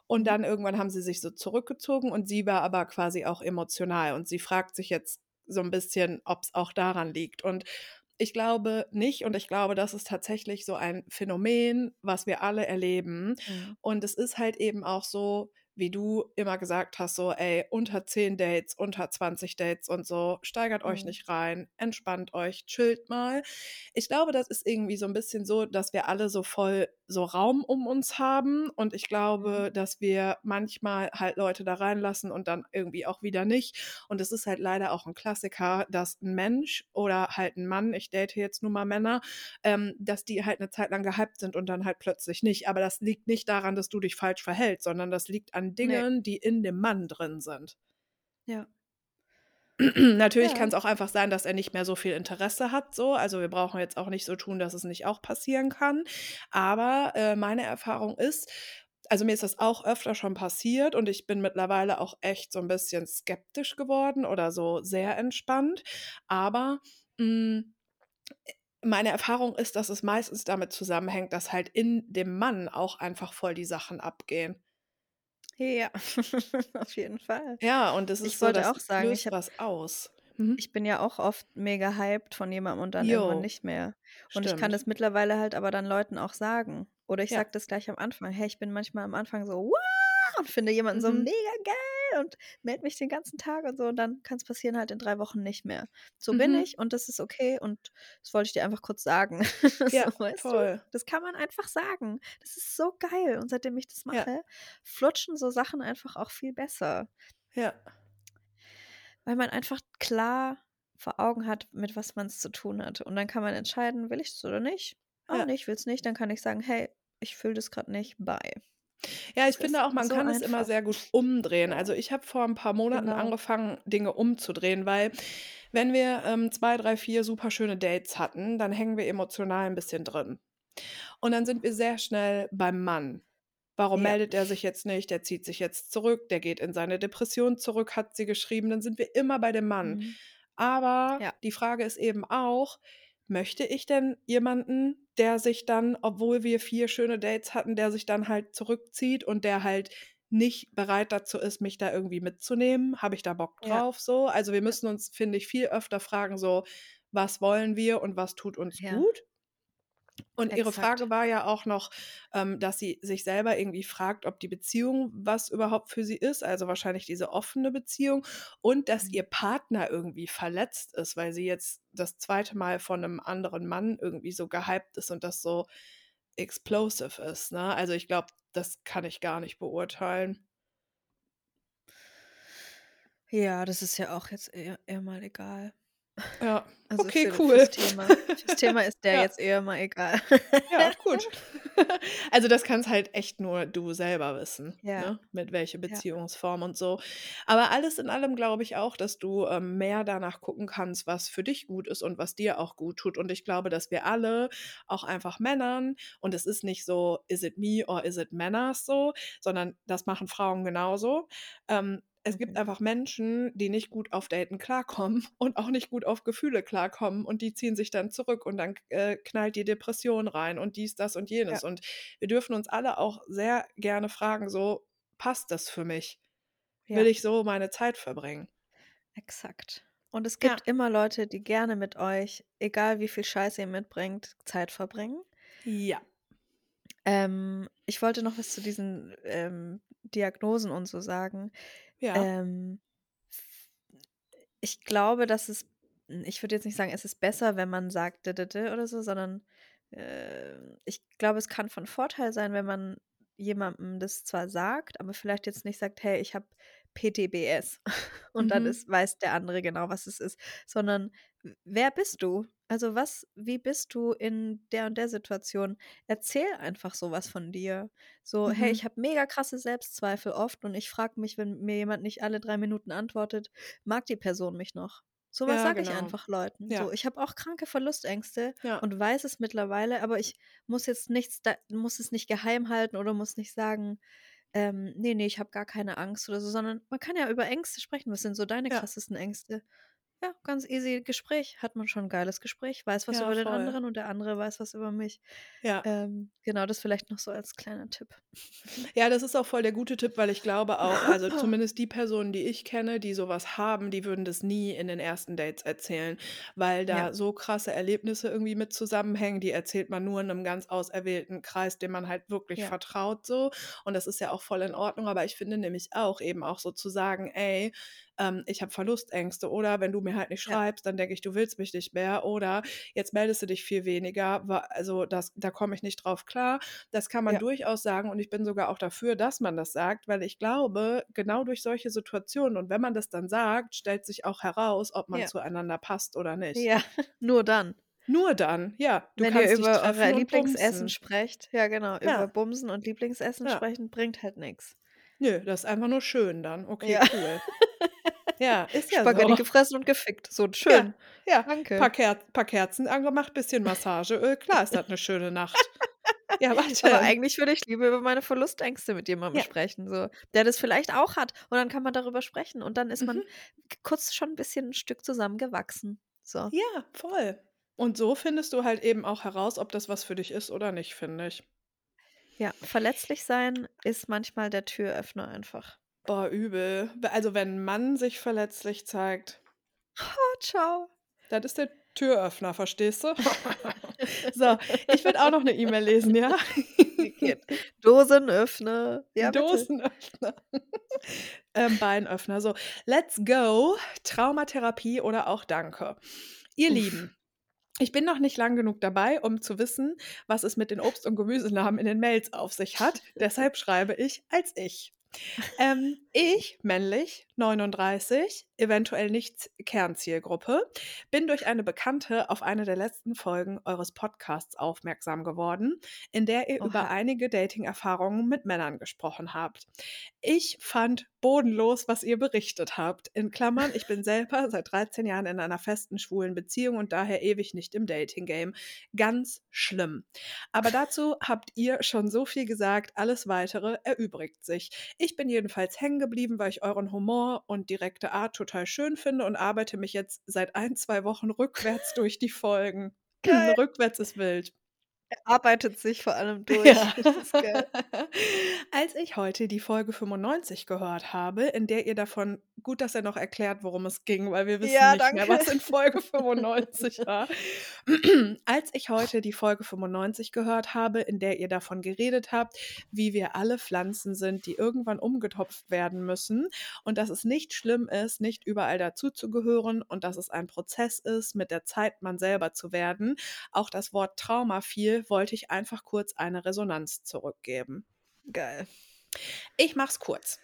Und Mhm. dann irgendwann haben sie sich so zurückgezogen und sie war aber quasi auch emotional. Und sie fragt sich jetzt so ein bisschen, ob es auch daran liegt. Und ich glaube nicht. Und ich glaube, das ist tatsächlich so ein Phänomen, was wir alle erleben. Mhm. Und es ist halt eben auch so, wie du immer gesagt hast, so, ey, unter 10 Dates, unter 20 Dates und so, steigert euch Mhm. nicht rein, entspannt euch, chillt mal. Ich glaube, das ist irgendwie so ein bisschen so, dass wir alle so voll so Raum um uns haben und ich Mhm. glaube, dass wir manchmal halt Leute da reinlassen und dann irgendwie auch wieder nicht. Und es ist halt leider auch ein Klassiker, dass ein Mensch oder halt ein Mann, ich date jetzt nur mal Männer, ähm, dass die halt eine Zeit lang gehypt sind und dann halt plötzlich nicht. Aber das liegt nicht daran, dass du dich falsch verhältst, sondern das liegt an Nee. Dingen, die in dem Mann drin sind. Ja. Natürlich kann Ja. es auch einfach sein, dass er nicht mehr so viel Interesse hat, so. Also wir brauchen jetzt auch nicht so tun, dass es nicht auch passieren kann. Aber äh, meine Erfahrung ist, also mir ist das auch öfter schon passiert und ich bin mittlerweile auch echt so ein bisschen skeptisch geworden oder so sehr entspannt. Aber mh, meine Erfahrung ist, dass es meistens damit zusammenhängt, dass halt in dem Mann auch einfach voll die Sachen abgehen. Ja, auf jeden Fall. Ja, und es Ich ist so, wollte auch sagen, ich löst habe was aus. Mhm. ich bin ja auch oft mega hyped von jemandem und dann irgendwann Jo, nicht mehr. Und ich kann stimmt. das mittlerweile halt aber dann Leuten auch sagen. Oder ich Ja. sage das gleich am Anfang. Hey, ich bin manchmal am Anfang so, wow, und finde jemanden so Mhm. mega geil und melde mich den ganzen Tag und so. Und dann kann es passieren halt in drei Wochen nicht mehr. So bin Mhm. ich und das ist okay. Und das wollte ich dir einfach kurz sagen. Ja, so, voll. Das kann man einfach sagen. Das ist so geil. Und seitdem ich das Ja, mache, flutschen so Sachen einfach auch viel besser. ja, Weil man einfach klar vor Augen hat, mit was man es zu tun hat. Und dann kann man entscheiden, will ich es oder nicht. Oh, ja. nee, ich will es nicht. Dann kann ich sagen, hey, ich fühle das gerade nicht. Bye. Ja, ich Es finde auch, man so kann es immer einfach. sehr gut umdrehen. Also ich habe vor ein paar Monaten Genau. angefangen, Dinge umzudrehen, weil Wenn wir, ähm, 2, 3, 4 super schöne Dates hatten, dann hängen wir emotional ein bisschen drin. Und dann sind wir sehr schnell beim Mann. Warum Ja. meldet er sich jetzt nicht? Der zieht sich jetzt zurück, der geht in seine Depression zurück, hat sie geschrieben. Dann sind wir immer bei dem Mann. Mhm. Aber Ja. die Frage ist eben auch, möchte ich denn jemanden, der sich dann, obwohl wir 4 schöne Dates hatten, der sich dann halt zurückzieht und der halt nicht bereit dazu ist, mich da irgendwie mitzunehmen? Habe ich da Bock Ja. drauf so? Also, wir müssen uns, finde ich, viel öfter fragen so: „Was wollen wir und was tut uns Ja. gut?“ Und ihre Exakt. Frage war ja auch noch, ähm, dass sie sich selber irgendwie fragt, ob die Beziehung was überhaupt für sie ist, also wahrscheinlich diese offene Beziehung und dass Mhm. ihr Partner irgendwie verletzt ist, weil sie jetzt das zweite Mal von 'nem anderen Mann irgendwie so gehypt ist und das so explosive ist, ne? Also, ich glaube, das kann ich gar nicht beurteilen. Ja, das ist ja auch jetzt eher eher mal egal. Ja, Also, okay, für cool. fürs Thema fürs Thema ist der Ja. jetzt eher mal egal. Ja, gut. Also, das kannst halt echt nur du selber wissen, Ja. ne, mit welche Ja. Beziehungsform und so. Aber alles in allem glaube ich auch, dass du, ähm, mehr danach gucken kannst, was für dich gut ist und was dir auch gut tut. Und ich glaube, dass wir alle, auch einfach Männern und es ist nicht so: „Is it me or is it Männers?“ so, sondern das machen Frauen genauso. Ähm, es gibt einfach Menschen, die nicht gut auf Daten klarkommen und auch nicht gut auf Gefühle klarkommen und die ziehen sich dann zurück und dann, äh, knallt die Depression rein und dies, das und jenes. Ja. Und wir dürfen uns alle auch sehr gerne fragen so: „Passt das für mich? Will Ja. ich so meine Zeit verbringen?“ Exakt. Und es Ja. gibt immer Leute, die gerne mit euch, egal wie viel Scheiße ihr mitbringt, Zeit verbringen. Ja. Ähm, ich wollte noch was zu diesen, ähm, Diagnosen und so sagen. Ja. Ähm, ich glaube, dass es ich würde jetzt nicht sagen, es ist besser, wenn man sagt d d d oder so, sondern, äh, ich glaube, es kann von Vorteil sein, wenn man jemandem das zwar sagt, aber vielleicht jetzt nicht sagt: „Hey, ich habe PTBS.“ Und dann Mhm. ist weiß der andere genau, was es ist, sondern wer bist du? Also, was wie bist du in der und der Situation? Erzähl einfach so was von dir. So: „Hey, Mhm. ich habe mega krasse Selbstzweifel oft und ich frage mich, wenn mir jemand nicht alle 3 Minuten antwortet, mag die Person mich noch?“ So was Ja, sage ich genau. einfach Leuten. Ja. So: „Ich habe auch kranke Verlustängste Ja. und weiß es mittlerweile, aber ich muss jetzt nichts da muss es nicht geheim halten oder muss nicht sagen, ähm: ‚Ne, ne, ich habe gar keine Angst‘“ oder so, sondern man kann ja über Ängste sprechen. Was sind so deine krassesten Ängste? Ja, ganz easy Gespräch. Hat man schon 'n geiles Gespräch, weiß was Ja, über den voll. anderen und der andere weiß was über mich. Ja. Ähm, genau, das vielleicht noch so als kleiner Tipp. Ja, das ist auch voll der gute Tipp, weil ich glaube auch also, zumindest die Personen, die ich kenne, die so was haben, die würden das nie in den ersten Dates erzählen, weil Ja. da so krasse Erlebnisse irgendwie mit zusammenhängen. Die erzählt man nur in 'nem ganz auserwählten Kreis, dem man halt wirklich Ja. vertraut so. Und das ist ja auch voll in Ordnung, aber ich finde nämlich auch eben auch so zu sagen: „Ey, ähm, ich habe Verlustängste“ oder „wenn du mir halt nicht Ja. schreibst, dann denke ich, du willst mich nicht mehr“ oder „jetzt meldest du dich viel weniger, also, das da komme ich nicht drauf klar.“ Das kann man Ja. durchaus sagen und ich bin sogar auch dafür, dass man das sagt, weil ich glaube, genau durch solche Situationen und wenn man das dann sagt, stellt sich auch heraus, ob man Ja. zueinander passt oder nicht. Ja, nur dann. Nur dann, ja. Du Wenn ihr über und Lieblingsessen sprecht ja genau, über Ja. Bumsen und Lieblingsessen Ja. sprechen bringt halt nix. Nö, das ist einfach nur schön dann. Okay, Ja. cool. Ja, ist ja Spaghetti so. gefressen und gefickt. So, Ja, schön. ja. Paar Danke. Ker paar Kerzen angemacht, bisschen Massageöl. Klar ist das 'ne schöne Nacht. Ja, was Aber denn? eigentlich würde ich lieber über meine Verlustängste mit jemandem Ja. sprechen, so, der das vielleicht auch hat. Und dann kann man darüber sprechen und dann ist man Mhm. k kurz schon 'n bisschen 'n Stück zusammengewachsen. So. Ja, voll. Und so findest du halt eben auch heraus, ob das was für dich ist oder nicht, finde ich. Ja, verletzlich sein ist manchmal der Türöffner einfach. Boah, übel. Also, wenn Mann sich verletzlich zeigt Oh, tschau. das ist der Türöffner, verstehst du? So, ich würde auch noch 'ne E-Mail lesen, ja? Dosenöffner. Ja. Dosenöffner. Ähm, Beinöffner. So, let's go, Traumatherapie oder auch Danke. Ihr Uff. Lieben, ich bin noch nicht lang genug dabei, um zu wissen, was es mit den Obst und Gemüsenamen in den Mails auf sich hat. Deshalb schreibe ich als ich. Ähm, ich, männlich, 39, eventuell nicht Kernzielgruppe, bin durch eine Bekannte auf eine der letzten Folgen eures Podcasts aufmerksam geworden, in der ihr über Oha. einige Dating-Erfahrungen mit Männern gesprochen habt. Ich fand bodenlos, was ihr berichtet habt. In Klammern, ich bin selber seit 13 Jahren in einer festen schwulen Beziehung und daher ewig nicht im Dating-Game. Ganz schlimm. Aber dazu habt ihr schon so viel gesagt, alles weitere erübrigt sich. Ich bin jedenfalls hängen geblieben, weil ich euren Humor und direkte Art total schön finde und arbeite mich jetzt seit ein, zwei Wochen rückwärts durch die Folgen. Rückwärts ist wild. Er arbeitet sich vor allem durch. Ja. Das ist geil. Als ich heute die Folge 95 gehört habe, in der ihr davon gut, dass er noch erklärt, worum es ging, weil wir wissen Ja, nicht mehr, danke. was in Folge 95 war. Als ich heute die Folge 95 gehört habe, in der ihr davon geredet habt, wie wir alle Pflanzen sind, die irgendwann umgetopft werden müssen und dass es nicht schlimm ist, nicht überall dazuzugehören und dass es ein Prozess ist, mit der Zeit man selber zu werden, auch das Wort Trauma fiel, wollte ich einfach kurz eine Resonanz zurückgeben. Geil. Ich mach's kurz.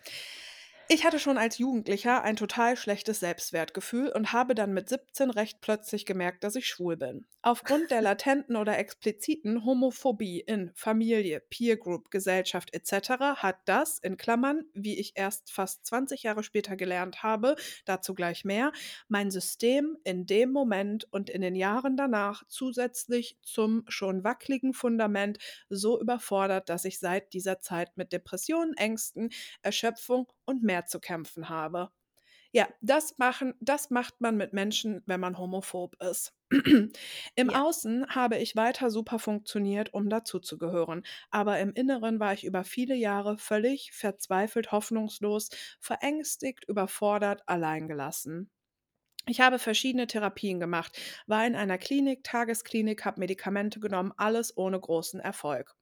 Ich hatte schon als Jugendlicher ein total schlechtes Selbstwertgefühl und habe dann mit 17 recht plötzlich gemerkt, dass ich schwul bin. Aufgrund der latenten oder expliziten Homophobie in Familie, Peer Group, Gesellschaft etc. hat das, in Klammern, wie ich erst fast 20 Jahre später gelernt habe, dazu gleich mehr, mein System in dem Moment und in den Jahren danach zusätzlich zum schon wackeligen Fundament so überfordert, dass ich seit dieser Zeit mit Depressionen, Ängsten, Erschöpfung und mehr zu kämpfen habe. Ja, das, machen, das macht man mit Menschen, wenn man homophob ist. Im Ja. Außen habe ich weiter super funktioniert, um dazuzugehören, aber im Inneren war ich über viele Jahre völlig verzweifelt, hoffnungslos, verängstigt, überfordert, alleingelassen. Ich habe verschiedene Therapien gemacht, war in einer Klinik, Tagesklinik, habe Medikamente genommen, alles ohne großen Erfolg.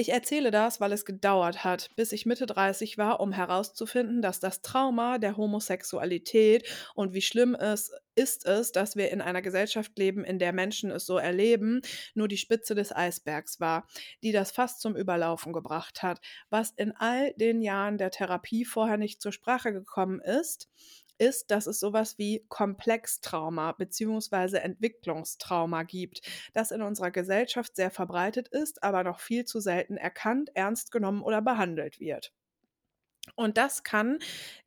Ich erzähle das, weil es gedauert hat, bis ich Mitte 30 war, um herauszufinden, dass das Trauma der Homosexualität und wie schlimm es ist es, dass wir in einer Gesellschaft leben, in der Menschen es so erleben, nur die Spitze des Eisbergs war, die das fast zum Überlaufen gebracht hat. Was in all den Jahren der Therapie vorher nicht zur Sprache gekommen ist, ist, dass es sowas wie Komplextrauma bzw. Entwicklungstrauma gibt, das in unserer Gesellschaft sehr verbreitet ist, aber noch viel zu selten erkannt, ernst genommen oder behandelt wird. Und das kann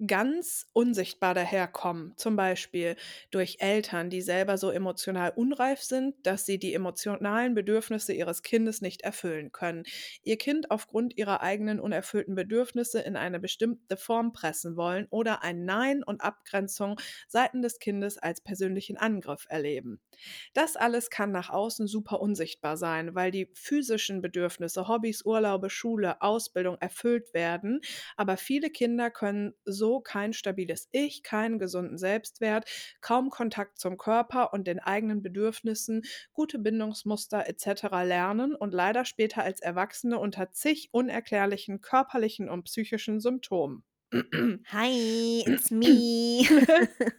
ganz unsichtbar daherkommen, zum Beispiel durch Eltern, die selber so emotional unreif sind, dass sie die emotionalen Bedürfnisse ihres Kindes nicht erfüllen können. Ihr Kind aufgrund ihrer eigenen unerfüllten Bedürfnisse in eine bestimmte Form pressen wollen oder ein Nein und Abgrenzung seiten des Kindes als persönlichen Angriff erleben. Das alles kann nach außen super unsichtbar sein, weil die physischen Bedürfnisse, Hobbys, Urlaube, Schule, Ausbildung erfüllt werden, aber viele Kinder können so kein stabiles Ich, keinen gesunden Selbstwert, kaum Kontakt zum Körper und den eigenen Bedürfnissen, gute Bindungsmuster etc. lernen und leider später als Erwachsene unter zig unerklärlichen körperlichen und psychischen Symptomen. Hi, it's me.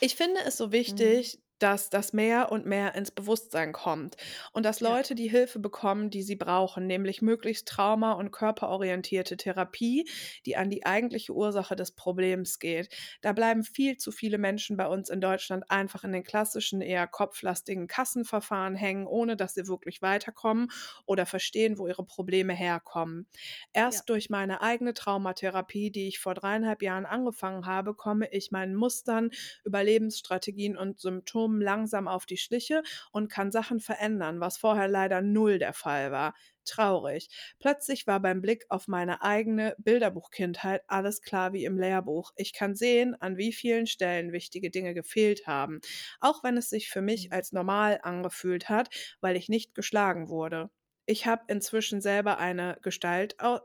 Ich finde es so Mhm. wichtig, dass das mehr und mehr ins Bewusstsein kommt und dass. Leute die Hilfe bekommen, die sie brauchen, nämlich möglichst trauma- und körperorientierte Therapie, die an die eigentliche Ursache des Problems geht. Da bleiben viel zu viele Menschen bei uns in Deutschland einfach in den klassischen, eher kopflastigen Kassenverfahren hängen, ohne dass sie wirklich weiterkommen oder verstehen, wo ihre Probleme herkommen. Erst Ja. durch meine eigene Traumatherapie, die ich vor dreieinhalb Jahren angefangen habe, komme ich meinen Mustern, Überlebensstrategien und Symptomen langsam auf die Schliche und kann Sachen verändern, was vorher leider null der Fall war. Traurig. Plötzlich war beim Blick auf meine eigene Bilderbuchkindheit alles klar wie im Lehrbuch. Ich kann sehen, an wie vielen Stellen wichtige Dinge gefehlt haben, auch wenn es sich für mich als normal angefühlt hat, weil ich nicht geschlagen wurde. Ich habe inzwischen selber eine Gestaltau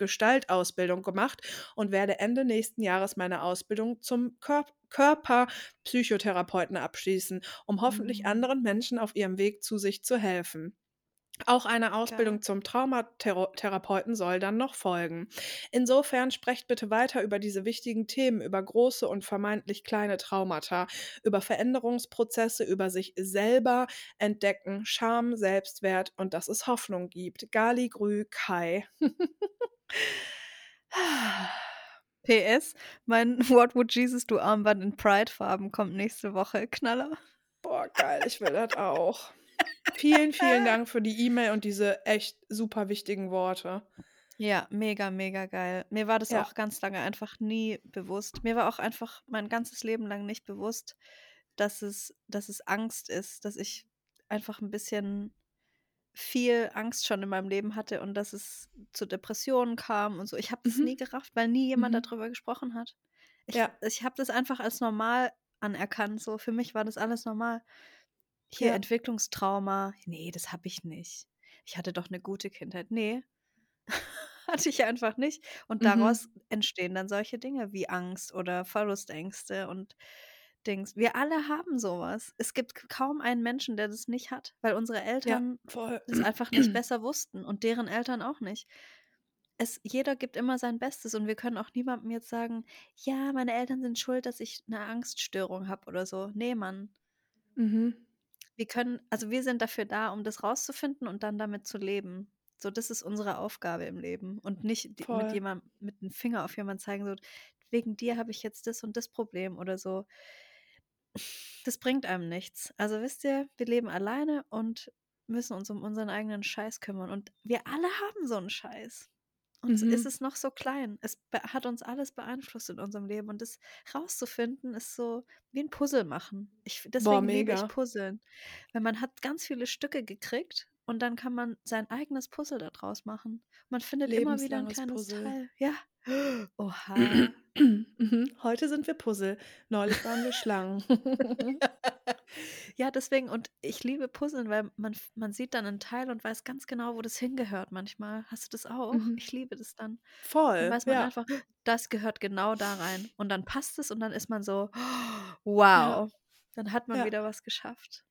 Gestaltausbildung gemacht und werde Ende nächsten Jahres meine Ausbildung zum Kör Körperpsychotherapeuten abschließen, um hoffentlich Mhm. anderen Menschen auf ihrem Weg zu sich zu helfen. Auch eine Geil. Ausbildung zum Traumatherapeuten soll dann noch folgen. Insofern sprecht bitte weiter über diese wichtigen Themen, über große und vermeintlich kleine Traumata, über Veränderungsprozesse, über sich selber entdecken, Scham, Selbstwert und dass es Hoffnung gibt. Gali Grü Kai. PS, mein What Would Jesus Do Armband in Pride-Farben kommt nächste Woche. Knaller. Boah, geil, ich will das auch. Vielen, vielen Dank für die E-Mail und diese echt super wichtigen Worte. Ja, mega, mega geil. Mir war das Ja. auch ganz lange einfach nie bewusst. Mir war auch einfach mein ganzes Leben lang nicht bewusst, dass es, dass es Angst ist, dass ich einfach ein bisschen viel Angst schon in meinem Leben hatte und dass es zu Depressionen kam und so. Ich habe das Mhm. nie gerafft, weil nie jemand Mhm. darüber gesprochen hat. Ich, Ja. ich habe das einfach als normal anerkannt. So für mich war das alles normal. Hier Ja. Entwicklungstrauma. Nee, das habe ich nicht. Ich hatte doch eine gute Kindheit. Nee, hatte ich einfach nicht. Und Mhm. daraus entstehen dann solche Dinge wie Angst oder Verlustängste und Dings. Wir alle haben sowas. Es gibt kaum einen Menschen, der das nicht hat, weil unsere Ja, Eltern das einfach nicht besser wussten und deren Eltern auch nicht. Es, jeder gibt immer sein Bestes und wir können auch niemandem jetzt sagen, ja, meine Eltern sind schuld, dass ich eine Angststörung habe oder so. Nee, Mann. Mhm. Wir können, also wir sind dafür da, um das rauszufinden und dann damit zu leben. So, das ist unsere Aufgabe im Leben und nicht die, mit Voll. jemandem mit dem Finger auf jemanden zeigen, so, wegen dir habe ich jetzt das und das Problem oder so. Das bringt einem nichts. Also wisst ihr, wir leben alleine und müssen uns um unseren eigenen Scheiß kümmern. Und wir alle haben so einen Scheiß. Und so ist Mhm. es noch so klein. Es hat uns alles beeinflusst in unserem Leben. Und das rauszufinden, ist so wie ein Puzzle machen. Ich, Boah, deswegen liebe ich. Puzzeln. Weil man hat ganz viele Stücke gekriegt und dann kann man sein eigenes Puzzle daraus machen. Man findet immer wieder ein kleines Puzzle. Teil. Ja. Oha. Mhm. Heute sind wir Puzzle. Neulich waren wir Schlangen. Ja, deswegen, und ich liebe Puzzeln, weil man, man sieht dann einen Teil und weiß ganz genau, wo das hingehört manmal. Hast du das auch? Mhm. Ich liebe das dann. Dann Voll, weiß man ja. einfach, das gehört genau da rein. Und dann passt es und dann ist man so, Ja, wow, dann hat man ja. wieder was geschafft.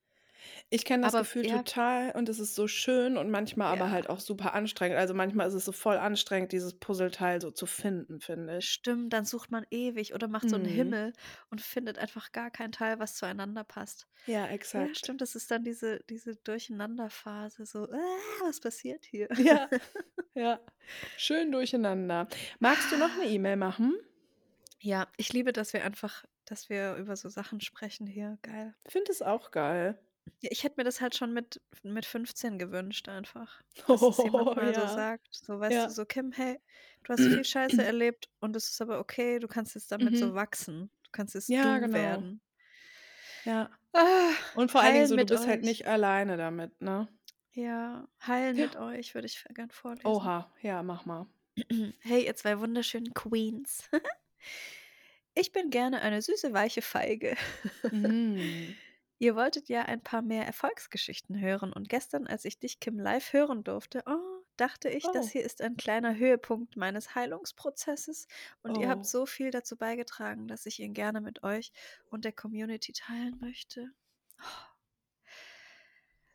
Ich kenne das Aber Gefühl ja, total und es ist so schön und manchmal aber ja, halt auch super anstrengend. Also manchmal ist es so voll anstrengend, dieses Puzzleteil so zu finden, finde ich. stimmt, dann sucht man ewig oder macht so einen Mhm. Himmel und findet einfach gar kein Teil, was zueinander passt. Ja, Ja, exakt. stimmt, das ist dann diese, diese Durcheinanderphase, so, ah, was passiert hier? Ja, ja. Schön durcheinander. Magst du noch eine E-Mail machen? Ja, ich liebe, dass wir einfach, dass wir über so Sachen sprechen hier. Geil. Finde es auch geil. Ich hätte mir das halt schon mit, mit 15 gewünscht, einfach. Dass es jemand Oh, mal so ja. sagt. So, weißt du, Ja. so, Kim, hey, du hast viel Scheiße erlebt und es ist aber okay, du kannst jetzt damit so Mhm. wachsen. Du kannst jetzt Ja, du genau. werden. Ja. Ah, Und vor allen Dingen so, du bist halt euch. nicht alleine damit, ne? Ja, heilen Ja. mit euch würde ich gern vorlesen. Oha, ja, mach mal. Hey, ihr zwei wunderschönen Queens. Ich bin gerne eine süße, weiche Feige. Mm. Ihr wolltet ja ein paar mehr Erfolgsgeschichten hören und gestern, als ich dich, Kim, live hören durfte, oh, dachte ich, das Oh, hier ist ein kleiner Höhepunkt meines Heilungsprozesses und ihr habt oh. so viel dazu beigetragen, dass ich ihn gerne mit euch und der Community teilen möchte.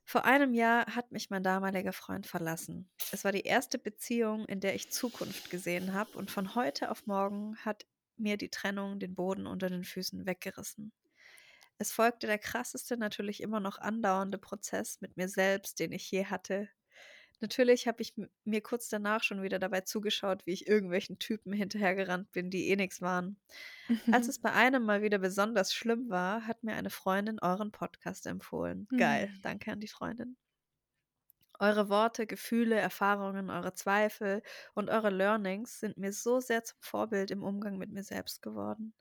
Vor einem Jahr hat mich mein damaliger Freund verlassen. Es war die erste Beziehung, in der ich Zukunft gesehen habe und von heute auf morgen hat mir die Trennung den Boden unter den Füßen weggerissen. Es folgte der krasseste, natürlich immer noch andauernde Prozess mit mir selbst, den ich je hatte. Natürlich habe ich mir kurz danach schon wieder dabei zugeschaut, wie ich irgendwelchen Typen hinterhergerannt bin, die eh nichts waren. Als es bei einem mal wieder besonders schlimm war, hat mir eine Freundin euren Podcast empfohlen. Geil, Mm. danke an die Freundin. Eure Worte, Gefühle, Erfahrungen, eure Zweifel und eure Learnings sind mir so sehr zum Vorbild im Umgang mit mir selbst geworden.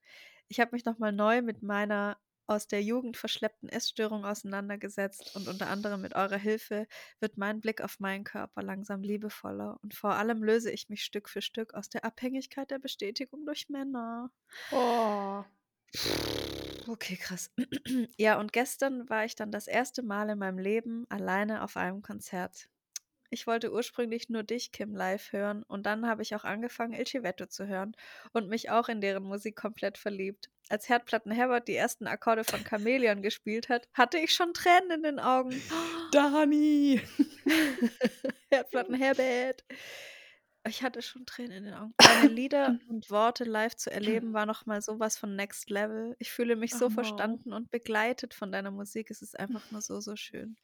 Ich habe mich nochmal neu mit meiner aus der Jugend verschleppten Essstörung auseinandergesetzt und unter anderem mit eurer Hilfe wird mein Blick auf meinen Körper langsam liebevoller und vor allem löse ich mich Stück für Stück aus der Abhängigkeit der Bestätigung durch Männer. Oh. Okay, krass. Ja, und gestern war ich dann das erste Mal in meinem Leben alleine auf einem Konzert. Ich wollte ursprünglich nur dich, Kim, live hören und dann habe ich auch angefangen, Il Civetto zu hören und mich auch in deren Musik komplett verliebt. Als Herdplatten Herbert die ersten Akkorde von Chamäleon gespielt hat, hatte ich schon Tränen in den Augen. Dani. Herdplatten Herbert. Ich hatte schon Tränen in den Augen. Deine Lieder und Worte live zu erleben, war nochmal sowas von Next Level. Ich fühle mich so Oh. verstanden und begleitet von deiner Musik. Es ist einfach nur so, so schön.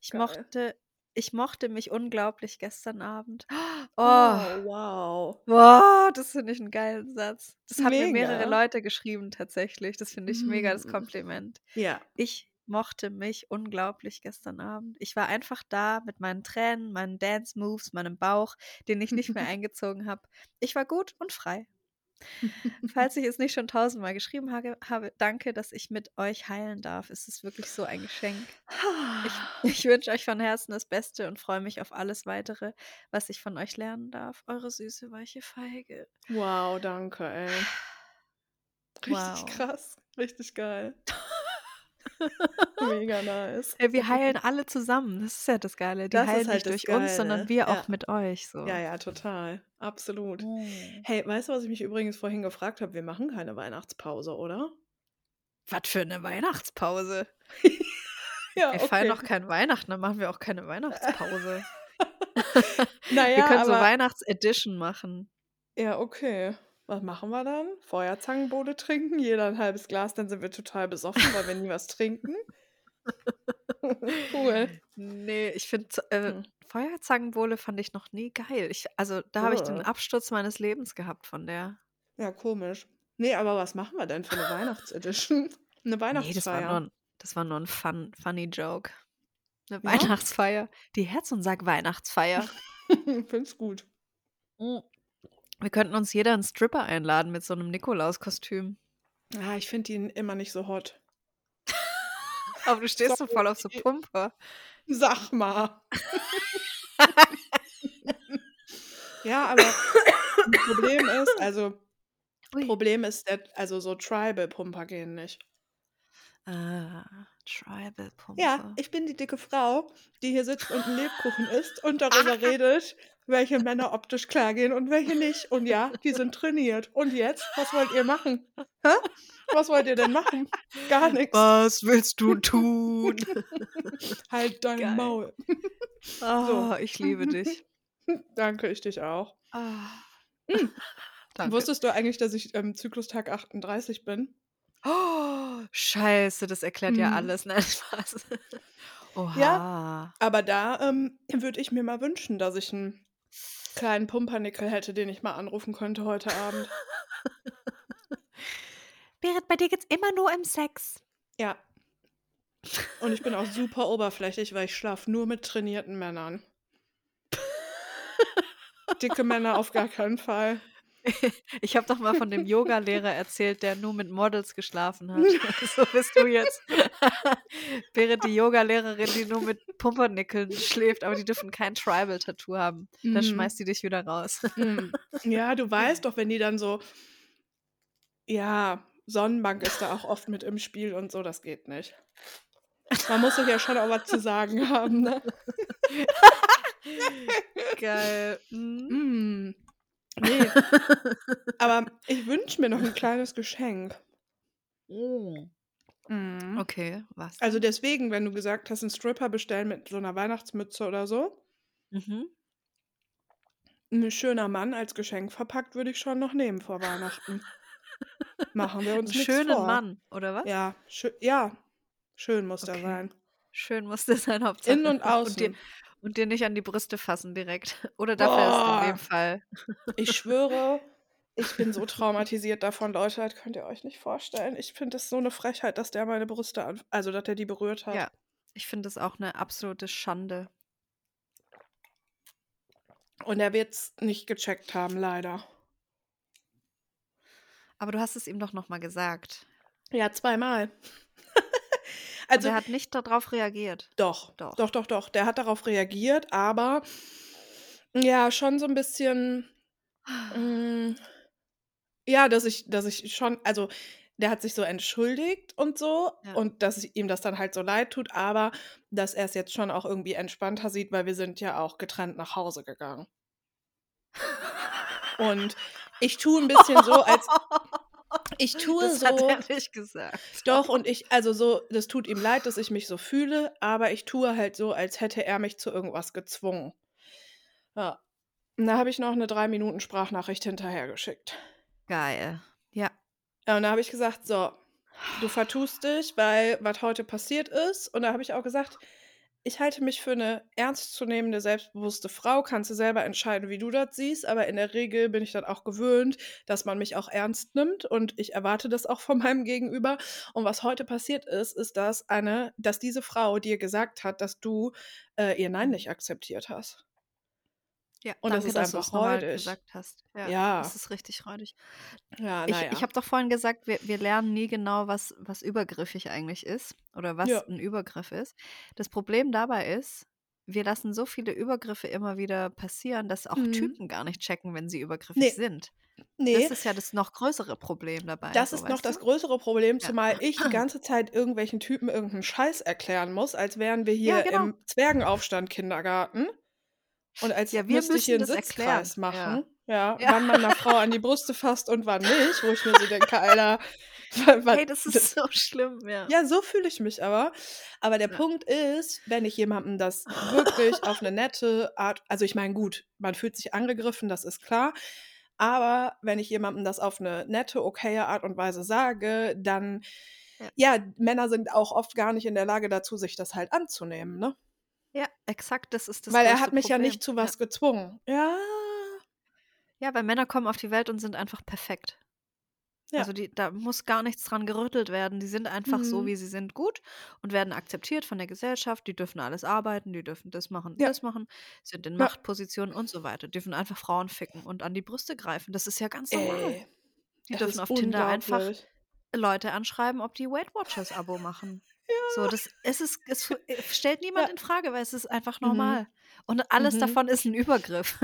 Ich Geil. mochte, ich mochte mich unglaublich gestern Abend. Oh, Oh, wow. boah, das finde ich einen geilen Satz. Das haben mir mehrere. Leute geschrieben tatsächlich. Das finde ich mega das Mm. Kompliment. Ja. Ich mochte mich unglaublich gestern Abend. Ich war einfach da mit meinen Tränen, meinen Dance Moves, meinem Bauch, den ich nicht mehr eingezogen habe. Ich war gut und frei. Falls ich es nicht schon tausendmal geschrieben habe, habe, danke, dass ich mit euch heilen darf. Es ist wirklich so ein Geschenk. Ich, ich wünsche euch von Herzen das Beste und freue mich auf alles weitere, was ich von euch lernen darf. Eure süße, weiche Feige. Wow, danke, ey. Richtig Wow. krass. Richtig geil. Mega nice. Ey, wir heilen alle zusammen. Das ist ja das Geile. Die Das ist heilen halt nicht durch uns, sondern Geile. wir auch Ja. mit euch. So. Ja, ja, total. Absolut. Mm. Hey, weißt du, was ich mich übrigens vorhin gefragt habe? Wir machen keine Weihnachtspause, oder? Was für eine Weihnachtspause. Ja, Wir feiern noch kein Weihnachten, dann machen wir auch keine Weihnachtspause. Naja, wir können so Weihnachts-Edition machen. Ja, okay. Was machen wir dann? Feuerzangenbowle trinken, jeder ein halbes Glas, dann sind wir total besoffen, weil wir nie was trinken. cool. Nee, ich finde, äh, Hm. Feuerzangenbowle fand ich noch nie geil. Ich, also da habe ich den. Absturz meines Lebens gehabt von der. Ja, komisch. Nee, aber was machen wir denn für eine Weihnachtsedition? Eine Nee, das war Weihnachtsfeier. nur ein, das war nur ein fun, funny Joke. Eine Ja? Weihnachtsfeier. Die Herz- und Sack-Weihnachtsfeier. Find's gut. Mm. Wir könnten uns jeder einen Stripper einladen mit so einem Nikolauskostüm. Ah, ich finde ihn immer nicht so hot. Aber du stehst so voll auf so. Pumper. Sag mal. ja, aber das Problem ist, also Ui. Problem ist, der, also so Tribal-Pumper gehen nicht. Ah, Tribal Pumper. Ja, ich bin die dicke Frau, die hier sitzt und einen Lebkuchen isst und darüber redet, welche Männer optisch klar gehen und welche nicht. Und ja, die sind trainiert. Und jetzt, was wollt ihr machen? Hä? Was wollt ihr denn machen? Gar nichts. Was willst du tun? Halt dein Geil. Maul. Oh, ich liebe dich. Danke, ich dich auch. Ah. Mm. Danke. Wusstest du eigentlich, dass ich ähm, Zyklustag 38 bin? Oh, scheiße, das erklärt ja Mhm. alles. Nein, Spaß. Oha. Aber da ähm, würde ich mir mal wünschen, dass ich einen kleinen Pumpernickel hätte, den ich mal anrufen könnte heute Abend. Berit, bei dir geht's immer nur im Sex. Ja. Und ich bin auch super oberflächlich, weil ich schlafe nur mit trainierten Männern. Dicke Männer auf gar keinen Fall. Ich habe doch mal von dem Yoga-Lehrer erzählt, der nur mit Models geschlafen hat. so bist du jetzt. Berit, die Yoga-Lehrerin, die nur mit Pumpernickeln schläft, aber die dürfen kein Tribal-Tattoo haben. Dann Mhm. schmeißt die dich wieder raus. Mm. Ja, du weißt doch, wenn die dann so. Ja, Sonnenbank ist da auch oft mit im Spiel und so, das geht nicht. Man muss doch ja schon auch was zu sagen haben, ne? Geil. Mhm. Nee. Aber ich wünsche mir noch ein kleines Geschenk. Mm. Mhm. Okay, was? Also deswegen, wenn du gesagt hast, einen Stripper bestellen mit so einer Weihnachtsmütze oder so, Mhm. ein schöner Mann als Geschenk verpackt würde ich schon noch nehmen vor Weihnachten. Machen wir Einen uns nichts schönen vor. Mann, oder was? Ja, schö ja, schön muss der Okay. sein. Schön muss das sein, Hauptsache. Innen und Und dir, außen. Und dir nicht an die Brüste fassen direkt. Oder dafür ist in dem Boah, Fall. ich schwöre, ich bin so traumatisiert davon, Leute, das könnt ihr euch nicht vorstellen. Ich finde es so eine Frechheit, dass der meine Brüste an, also dass der die berührt hat. Ja, ich finde das auch eine absolute Schande. Und er wird es nicht gecheckt haben, leider. Aber du hast es ihm doch nochmal gesagt. Ja, zweimal. Also also er hat nicht darauf reagiert. Doch, Doch. doch, doch, doch. Der hat darauf reagiert, aber ja, schon so ein bisschen, mm, ja, dass ich, dass ich schon, also der hat sich so entschuldigt und so Ja. und dass ich, ihm das dann halt so leid tut, aber dass er es jetzt schon auch irgendwie entspannter sieht, weil wir sind ja auch getrennt nach Hause gegangen. Und ich tue ein bisschen so, als ich tue Das so. hat er nicht gesagt. Doch, und ich, also so, das tut ihm leid, dass ich mich so fühle, aber ich tue halt so, als hätte er mich zu irgendwas gezwungen. Ja. Und da habe ich noch eine drei Minuten Sprachnachricht hinterhergeschickt. Geil. Ja. Ja, und da habe ich gesagt, so, du vertust dich, weil was heute passiert ist. Und da habe ich auch gesagt, ich halte mich für eine ernstzunehmende, selbstbewusste Frau. Kannst du selber entscheiden, wie du das siehst, aber in der Regel bin ich dann auch gewöhnt, dass man mich auch ernst nimmt und ich erwarte das auch von meinem Gegenüber. Und was heute passiert ist, ist, dass eine, dass diese Frau dir gesagt hat, dass du äh, ihr Nein nicht akzeptiert hast. Ja, Und das danke, ist dass du es gesagt hast. Ja, Ja, das ist richtig räudig. ja, Ich, ich naja. habe doch vorhin gesagt, wir, wir lernen nie genau, was, was übergriffig eigentlich ist oder was Ja. ein Übergriff ist. Das Problem dabei ist, wir lassen so viele Übergriffe immer wieder passieren, dass auch Mhm. Typen gar nicht checken, wenn sie übergriffig Nee, sind. Das nee. ist ja das noch größere Problem dabei, Das so ist noch du? das größere Problem, Ja. zumal ich die ganze Zeit irgendwelchen Typen irgendeinen Scheiß erklären muss, als wären wir Ja, hier genau. im Zwergenaufstand Kindergarten und als Ja, wir müsste ich hier einen das erklären. Sitzkreis Ja. machen, ja, Ja. wann man einer Frau an die Brüste fasst und wann nicht, wo ich mir so denke, Alter, Hey, das ist so schlimm, ja. ja, so fühle ich mich aber. Aber der Ja. Punkt ist, wenn ich jemandem das wirklich auf eine nette Art, also ich meine, gut, man fühlt sich angegriffen, das ist klar. Aber wenn ich jemandem das auf eine nette, okaye Art und Weise sage, dann, Ja. ja, Männer sind auch oft gar nicht in der Lage dazu, sich das halt anzunehmen, ne? Ja, exakt, das ist das Weil er hat mich ja Problem. nicht zu Ja. was gezwungen. Ja, ja, weil Männer kommen auf die Welt und sind einfach perfekt. Also ja. die, da muss gar nichts dran gerüttelt werden. Die sind einfach so, Mhm. wie sie sind, gut und werden akzeptiert von der Gesellschaft. Die dürfen alles arbeiten, die dürfen das machen, Ja, das machen, sind in ja. Machtpositionen und so weiter. Dürfen einfach Frauen ficken und an die Brüste greifen. Das ist ja ganz normal. Ey, Die dürfen auf Tinder einfach. Leute anschreiben, ob die Weight Watchers Abo machen. So, das es ist es äh, stellt niemand ja. in Frage, weil es ist einfach Mhm. normal. Und alles Mhm. davon ist ein Übergriff.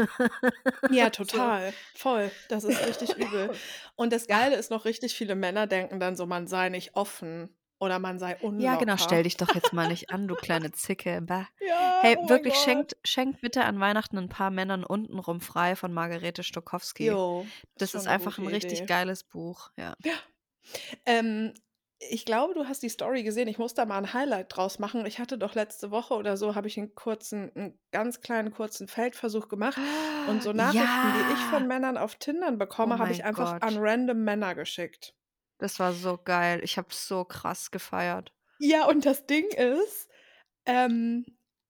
Ja, So. total. Voll. Das ist richtig übel. Und das Geile ist noch, richtig viele Männer denken dann so, man sei nicht offen oder man sei Ja, genau, stell unlocker. dich doch jetzt mal nicht an, du kleine Zicke. Ja, Hey, oh wirklich, schenkt, schenkt bitte an Weihnachten ein paar Männern untenrum frei von Margarete Stokowski. Jo, Das ist einfach ein richtig Idee. geiles Buch. Ja. Ja. Ähm, ich glaube, du hast die Story gesehen. Ich muss da mal ein Highlight draus machen. Ich hatte doch letzte Woche oder so, habe ich einen kurzen, einen ganz kleinen kurzen Feldversuch gemacht. Und so Nachrichten, die ich von Ja. Männern auf Tindern Oh bekomme, habe ich einfach an Gott. random Männer geschickt. Das war so geil. Ich habe so krass gefeiert. Ja, und das Ding ist, ähm,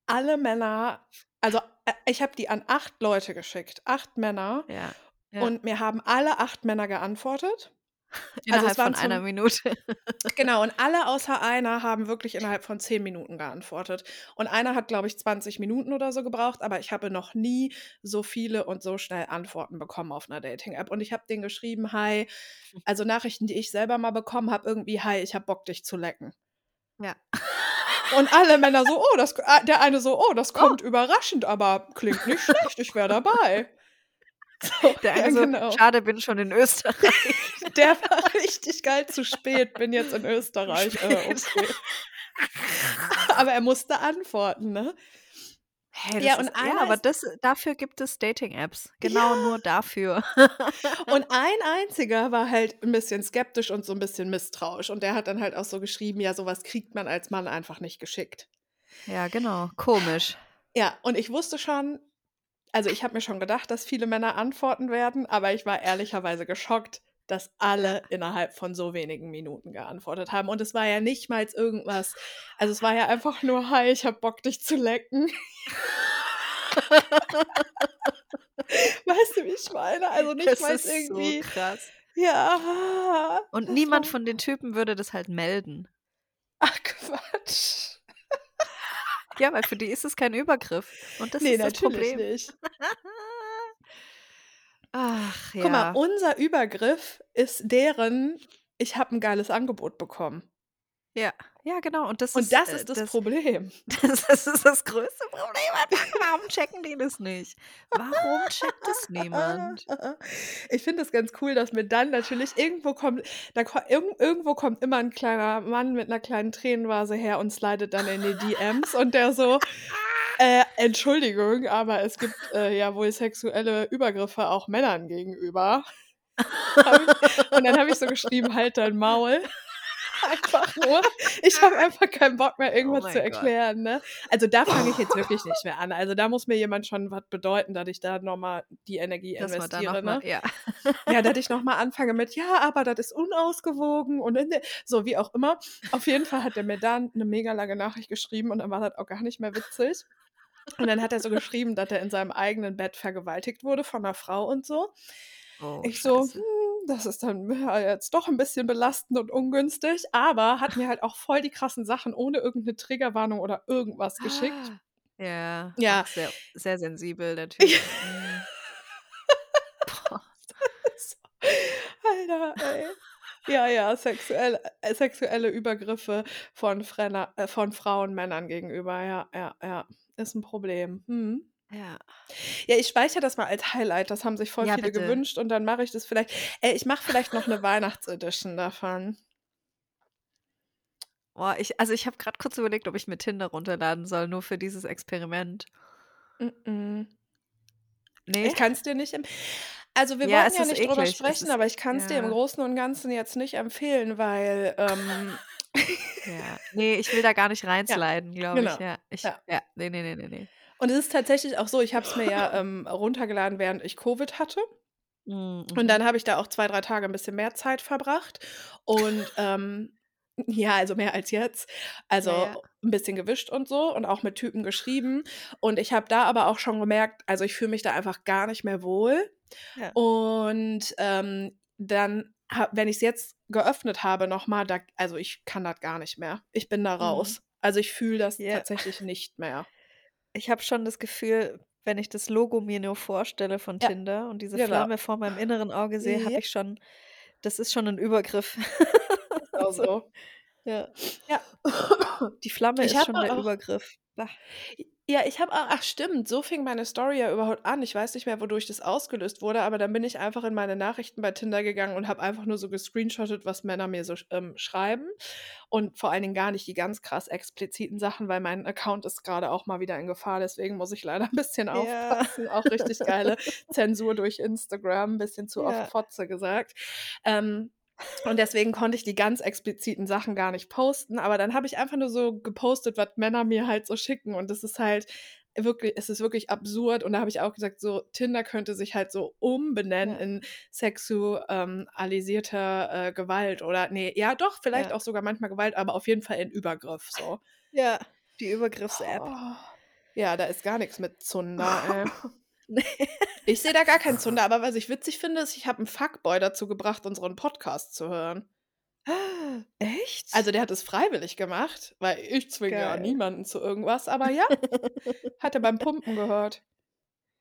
alle Männer, also äh, ich habe die an acht Leute geschickt, acht Männer, Ja. Ja. und mir haben alle acht Männer geantwortet. Also Innerhalb waren von einer Minute. genau, und alle außer einer haben wirklich innerhalb von zehn Minuten geantwortet. Und einer hat, glaube ich, 20 Minuten oder so gebraucht, aber ich habe noch nie so viele und so schnell Antworten bekommen auf einer Dating-App. Und ich habe denen geschrieben, hi, also Nachrichten, die ich selber mal bekommen habe, irgendwie, hi, ich habe Bock, dich zu lecken. Ja. Und alle Männer so, oh, das, äh, der eine so, oh, das Oh. kommt überraschend, aber klingt nicht schlecht, ich wäre dabei. So, Der ja, eine so, genau. schade, bin schon in Österreich. Der war richtig geil zu spät, bin jetzt in Österreich. Äh, okay. Aber er musste antworten, ne? Hey, Ja, ist, und ja, einer aber ist, das, dafür gibt es Dating-Apps. Genau ja, nur dafür. und ein einziger war halt ein bisschen skeptisch und so ein bisschen misstrauisch. Und der hat dann halt auch so geschrieben, ja, sowas kriegt man als Mann einfach nicht geschickt. Ja, genau. Komisch. Ja, und ich wusste schon, also ich habe mir schon gedacht, dass viele Männer antworten werden, aber ich war ehrlicherweise geschockt, dass alle innerhalb von so wenigen Minuten geantwortet haben. Und es war ja nicht mal irgendwas, also es war ja einfach nur, hi, ich hab Bock, dich zu lecken. Weißt du, wie ich meine? Also nicht Das mal ist so irgendwie, krass. ja, Und niemand war, von den Typen würde das halt melden. ach Quatsch. Ja, weil für die ist es kein Übergriff. Und das Nee, ist das natürlich Problem. nicht. Ach Guck mal, ja. unser Übergriff ist deren, ich habe ein geiles Angebot bekommen. Ja, ja, genau. Und das Und ist, das äh, ist das das, Problem. das, das ist das größte Problem. Warum checken die das nicht? Warum checkt es niemand? Ich finde es ganz cool, dass mir dann natürlich irgendwo kommt, da irgendwo kommt immer ein kleiner Mann mit einer kleinen Tränenvase her und slidet dann in die DMs und der so, äh, Entschuldigung, aber es gibt äh, ja wohl sexuelle Übergriffe auch Männern gegenüber. Und dann habe ich so geschrieben, halt dein Maul. Einfach nur, ich habe einfach keinen Bock mehr, Oh irgendwas mein zu erklären. Ne? Also da fange ich jetzt wirklich nicht mehr an. Also da muss mir jemand schon was bedeuten, dass ich da nochmal die Energie Dass investiere. noch mal, Ne? ja. Ja, dass ich nochmal anfange mit, ja, aber das ist unausgewogen und so wie auch immer. Auf jeden Fall hat er mir dann eine mega lange Nachricht geschrieben und dann war das auch gar nicht mehr witzig. Und dann hat er so geschrieben, dass er in seinem eigenen Bett vergewaltigt wurde von einer Frau und so. Oh, Ich so, hm, das ist dann ja, jetzt doch ein bisschen belastend und ungünstig, aber hat mir halt auch voll die krassen Sachen ohne irgendeine Triggerwarnung oder irgendwas geschickt. Ja, Ja. auch sehr, sehr sensibel, Typ. Mhm. Alter, ey. Ja, ja, sexuelle, äh, sexuelle Übergriffe von, Frenner, äh, von Frauen Männern gegenüber. Ja, ja, ja. Ist ein Problem. Hm. Ja. Ja, ich speichere das mal als Highlight. Das haben sich voll Ja, viele bitte. gewünscht und dann mache ich das vielleicht. Ey, ich mache vielleicht noch eine Weihnachtsedition davon. Boah, ich, also ich habe gerade kurz überlegt, ob ich mir Tinder runterladen soll, nur für dieses Experiment. Mm-mm. Nee? Ich kann es dir nicht. Em also wir Ja, wollten es ja ist nicht drüber eklig. Es sprechen, ist- aber ich kann es dir im ja. Großen und Ganzen jetzt nicht empfehlen, weil ähm, Ja. Nee, ich will da gar nicht reinsliden, glaube genau. ich. Ja. Ich, Ja. ja. Nee, nee, nee, nee, nee. Und es ist tatsächlich auch so, ich habe es mir ja ähm, runtergeladen, während ich Covid hatte. Mhm. Und dann habe ich da auch zwei, drei Tage ein bisschen mehr Zeit verbracht. Und ähm, ja, also mehr als jetzt. Also Ja, ja. ein bisschen gewischt und so und auch mit Typen geschrieben. Und ich habe da aber auch schon gemerkt, also ich fühle mich da einfach gar nicht mehr wohl. Ja. Und ähm, dann, wenn ich es jetzt geöffnet habe, nochmal, da, also ich kann das gar nicht mehr. Ich bin da Mhm. raus. Also ich fühle das tatsächlich nicht mehr. Ich habe schon das Gefühl, wenn ich das Logo mir nur vorstelle von Ja, Tinder und diese genau. Flamme vor meinem inneren Auge sehe, habe Ja. ich schon, das ist schon ein Übergriff. Genau Also, so. ja. Ja. Die Flamme Ich ist schon habe der auch, Übergriff. Bah. Ja, ich habe auch, ach stimmt, so fing meine Story ja überhaupt an. Ich weiß nicht mehr, wodurch das ausgelöst wurde, aber dann bin ich einfach in meine Nachrichten bei Tinder gegangen und habe einfach nur so gescreenshottet, was Männer mir so ähm, schreiben. Und vor allen Dingen gar nicht die ganz krass expliziten Sachen, weil mein Account ist gerade auch mal wieder in Gefahr. Deswegen muss ich leider ein bisschen Ja. aufpassen. Auch richtig geile Zensur durch Instagram, ein bisschen zu oft Ja. Fotze gesagt. Ähm, und deswegen konnte ich die ganz expliziten Sachen gar nicht posten. Aber dann habe ich einfach nur so gepostet, was Männer mir halt so schicken. Und das ist halt wirklich, es ist wirklich absurd. Und da habe ich auch gesagt, so Tinder könnte sich halt so umbenennen Ja. in sexualisierter äh, Gewalt. Oder nee, ja doch, vielleicht Ja. auch sogar manchmal Gewalt, aber auf jeden Fall in Übergriff. So. Ja, die Übergriffs-App. Oh. Ja, da ist gar nichts mit Zunder, ey. Nee. Ich sehe da gar keinen Zunder, aber was ich witzig finde, ist, ich habe einen Fuckboy dazu gebracht, unseren Podcast zu hören. Echt? Also der hat es freiwillig gemacht, weil ich zwinge ja Geil. niemanden zu irgendwas, aber ja, hat er beim Pumpen gehört.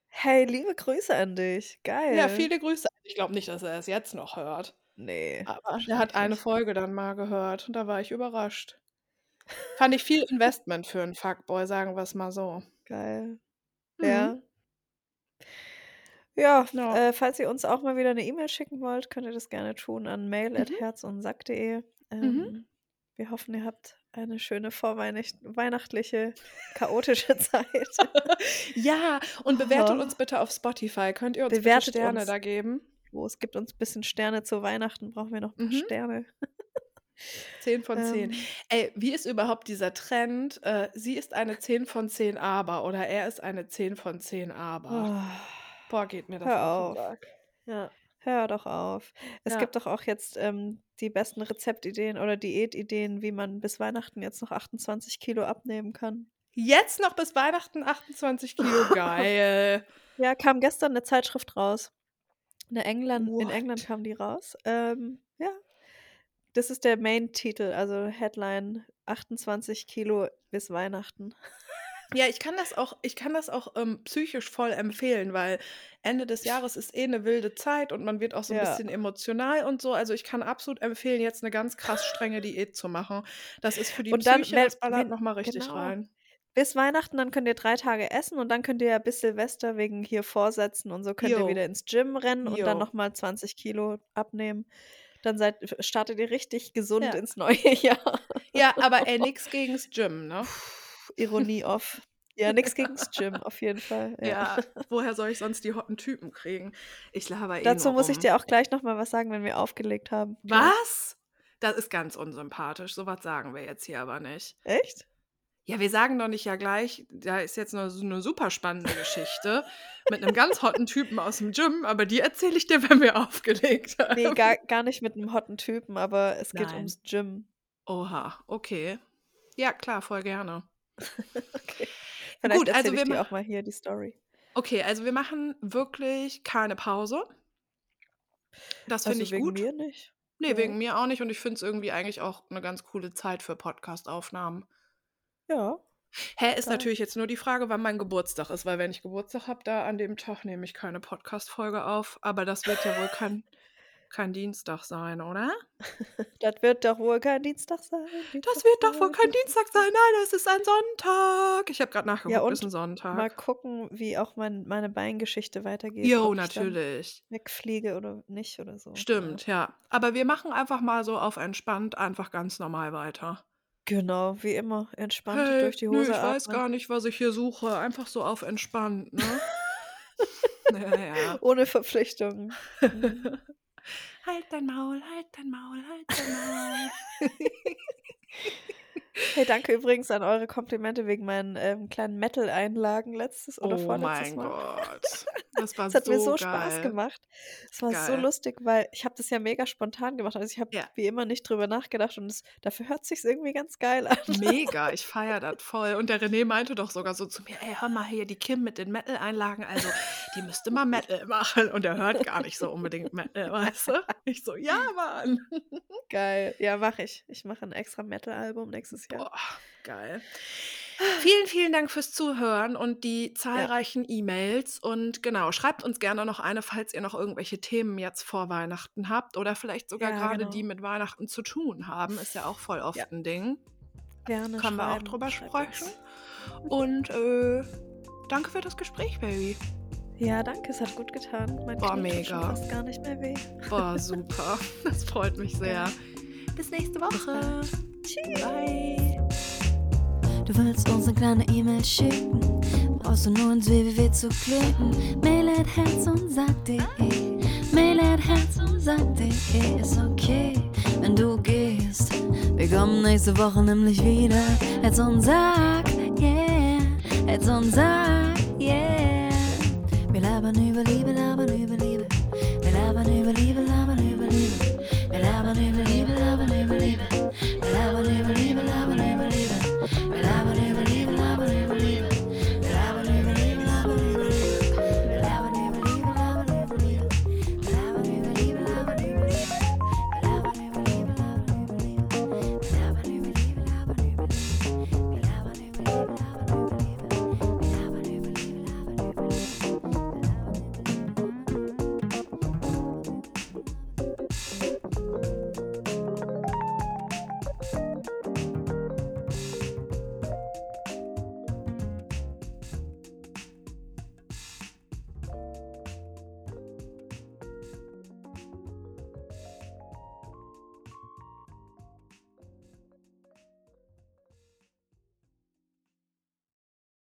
Hey, liebe Grüße an dich. Geil. Ja, viele Grüße. Ich glaube nicht, dass er es jetzt noch hört. Nee. Aber der hat eine. Folge dann mal gehört und da war ich überrascht. Fand ich viel Investment für einen Fuckboy, sagen wir es mal so. Geil. Mhm. Ja. Ja, Ja. äh, falls ihr uns auch mal wieder eine E-Mail schicken wollt, könnt ihr das gerne tun an Mhm. mail.herzundsack.de. Ähm, wir hoffen, ihr habt eine schöne vorweihnachtliche, chaotische Zeit. ja, und bewertet Oh. uns bitte auf Spotify. Könnt ihr uns Bewertet bitte Sterne uns. da geben? Wo es gibt uns ein bisschen Sterne zu Weihnachten, brauchen wir noch ein paar Mhm. Sterne. 10 von 10. Ähm, Ey, wie ist überhaupt dieser Trend? Äh, sie ist eine 10 von 10 aber oder er ist eine 10 von 10 aber. oh, Boah, geht mir das hör auf. Ja. Hör doch auf. Es Ja. gibt doch auch jetzt ähm, die besten Rezeptideen oder Diätideen, wie man bis Weihnachten jetzt noch 28 Kilo abnehmen kann. Jetzt noch bis Weihnachten 28 Kilo. Geil. Ja, kam gestern eine Zeitschrift raus. In England, in What? England kam die raus. Ähm, ja. Das ist der Main-Titel, also Headline 28 Kilo bis Weihnachten. Ja, ich kann das auch, ich kann das auch ähm, psychisch voll empfehlen, weil Ende des Jahres ist eh eine wilde Zeit und man wird auch so ein Ja. bisschen emotional und so. Also ich kann absolut empfehlen, jetzt eine ganz krass strenge Diät zu machen. Das ist für die Und dann, Psyche, wenn- das ballert wenn- nochmal richtig genau. rein. Bis Weihnachten, dann könnt ihr drei Tage essen und dann könnt ihr ja bis Silvester wegen hier Vorsätzen und so könnt ihr Jo. wieder ins Gym rennen und dann Jo. nochmal 20 Kilo abnehmen. Dann seid, startet ihr richtig gesund Ja. ins neue Jahr. Ja, aber ey, nix gegens Gym, ne? Ironie off. Ja, nichts gegens Gym, auf jeden Fall. Ja. Ja, woher soll ich sonst die hotten Typen kriegen? Ich laber eh Dazu muss ich rum. dir auch gleich nochmal was sagen, wenn wir aufgelegt haben. Was? Das ist ganz unsympathisch. So was sagen wir jetzt hier aber nicht. Echt? Ja, wir sagen doch nicht ja gleich, da ist jetzt noch so 'ne super spannende Geschichte mit einem ganz hotten Typen aus dem Gym, aber die erzähle ich dir, wenn wir aufgelegt Nee, haben. gar gar nicht mit 'nem hotten Typen, aber es geht Nein. ums Gym. Oha, okay. Ja, klar, voll gerne. Okay. Vielleicht Gut, also ich wir dir auch mal hier die Story. Okay, also wir machen wirklich keine Pause. Das finde Also, ich wegen gut. mir nicht? Ne, Ja. wegen mir auch nicht und ich finde es irgendwie eigentlich auch 'ne ganz coole Zeit für Podcastaufnahmen. Ja. Hä, ist Total. natürlich jetzt nur die Frage, wann mein Geburtstag ist, weil wenn ich Geburtstag habe, da an dem Tag nehme ich keine Podcast-Folge auf, aber das wird ja wohl kein kein Dienstag sein, oder? Das wird doch wohl kein Dienstag sein. Das Dienstag wird doch wohl kein Dienstag sein. Nein, es ist ein Sonntag. Ich habe grad Ja, nachgeguckt, ist 'n und mal Sonntag. gucken, wie auch mein meine Beingeschichte weitergeht, Jo, ich natürlich. wegfliege oder nicht oder so. Ja. Stimmt, ja. Aber wir machen einfach mal so auf entspannt einfach ganz normal weiter. Genau, wie immer, entspannt Hey, durch die nö, Hose ich weiß atmen. gar nicht, was ich hier suche. Einfach so auf entspannt, ne? Ja, ja. Ohne Verpflichtungen. Halt dein Maul, halt dein Maul, halt dein Maul. Hey, danke übrigens an eure Komplimente wegen meinen, ähm, kleinen Metal-Einlagen letztes oder Oh vorletztes mein Mal. Gott. Das war Es hat mir so so Spaß geil. gemacht. Es war so Geil. lustig, weil ich habe das ja mega spontan gemacht. Also, ich habe Ja. wie immer nicht drüber nachgedacht und es dafür hört sich's irgendwie ganz geil an. Mega, ich feiere das voll. Und der René meinte doch sogar so zu mir: „Ey, hör mal hier, die Kim mit den Metal-Einlagen, also die müsste mal Metal machen.“ Und er hört gar nicht so unbedingt Metal, weißt du? Ich so: „Ja, Mann.“ Geil. Ja, mache ich. Ich mache 'n extra Metal-Album nächstes Jahr. Boah, geil. Vielen, vielen Dank fürs Zuhören und die Ja. zahlreichen E-Mails. Und genau, schreibt uns gerne noch eine, falls ihr noch irgendwelche Themen jetzt vor Weihnachten habt oder vielleicht sogar Ja, grade genau. die mit Weihnachten zu tun haben. Ist ja auch voll oft Ja. 'n Ding. Gerne Können wir auch drüber sprechen. Und, äh, danke für das Gespräch, Baby. Ja, danke, es hat gut getan. Mein Boah, Knie tut mega. fast gar nicht mehr weh. Boah, super. Das freut mich sehr. Bis nächste Bis Woche. bald. Tschüss. Bye. Du willst uns eine kleine E-Mail schicken, brauchst du nur ins www zu klicken. Mail at herz und sag.de. Eh. Mail at herz und sag.de eh, ist okay, wenn du gehst. Wir kommen nächste Woche nämlich wieder. Herz und sag, yeah. Herz und sag, yeah. Wir labern über Liebe, labern über Liebe. Wir labern über Liebe, labern über Liebe. Wir labern über Liebe, labern über Liebe.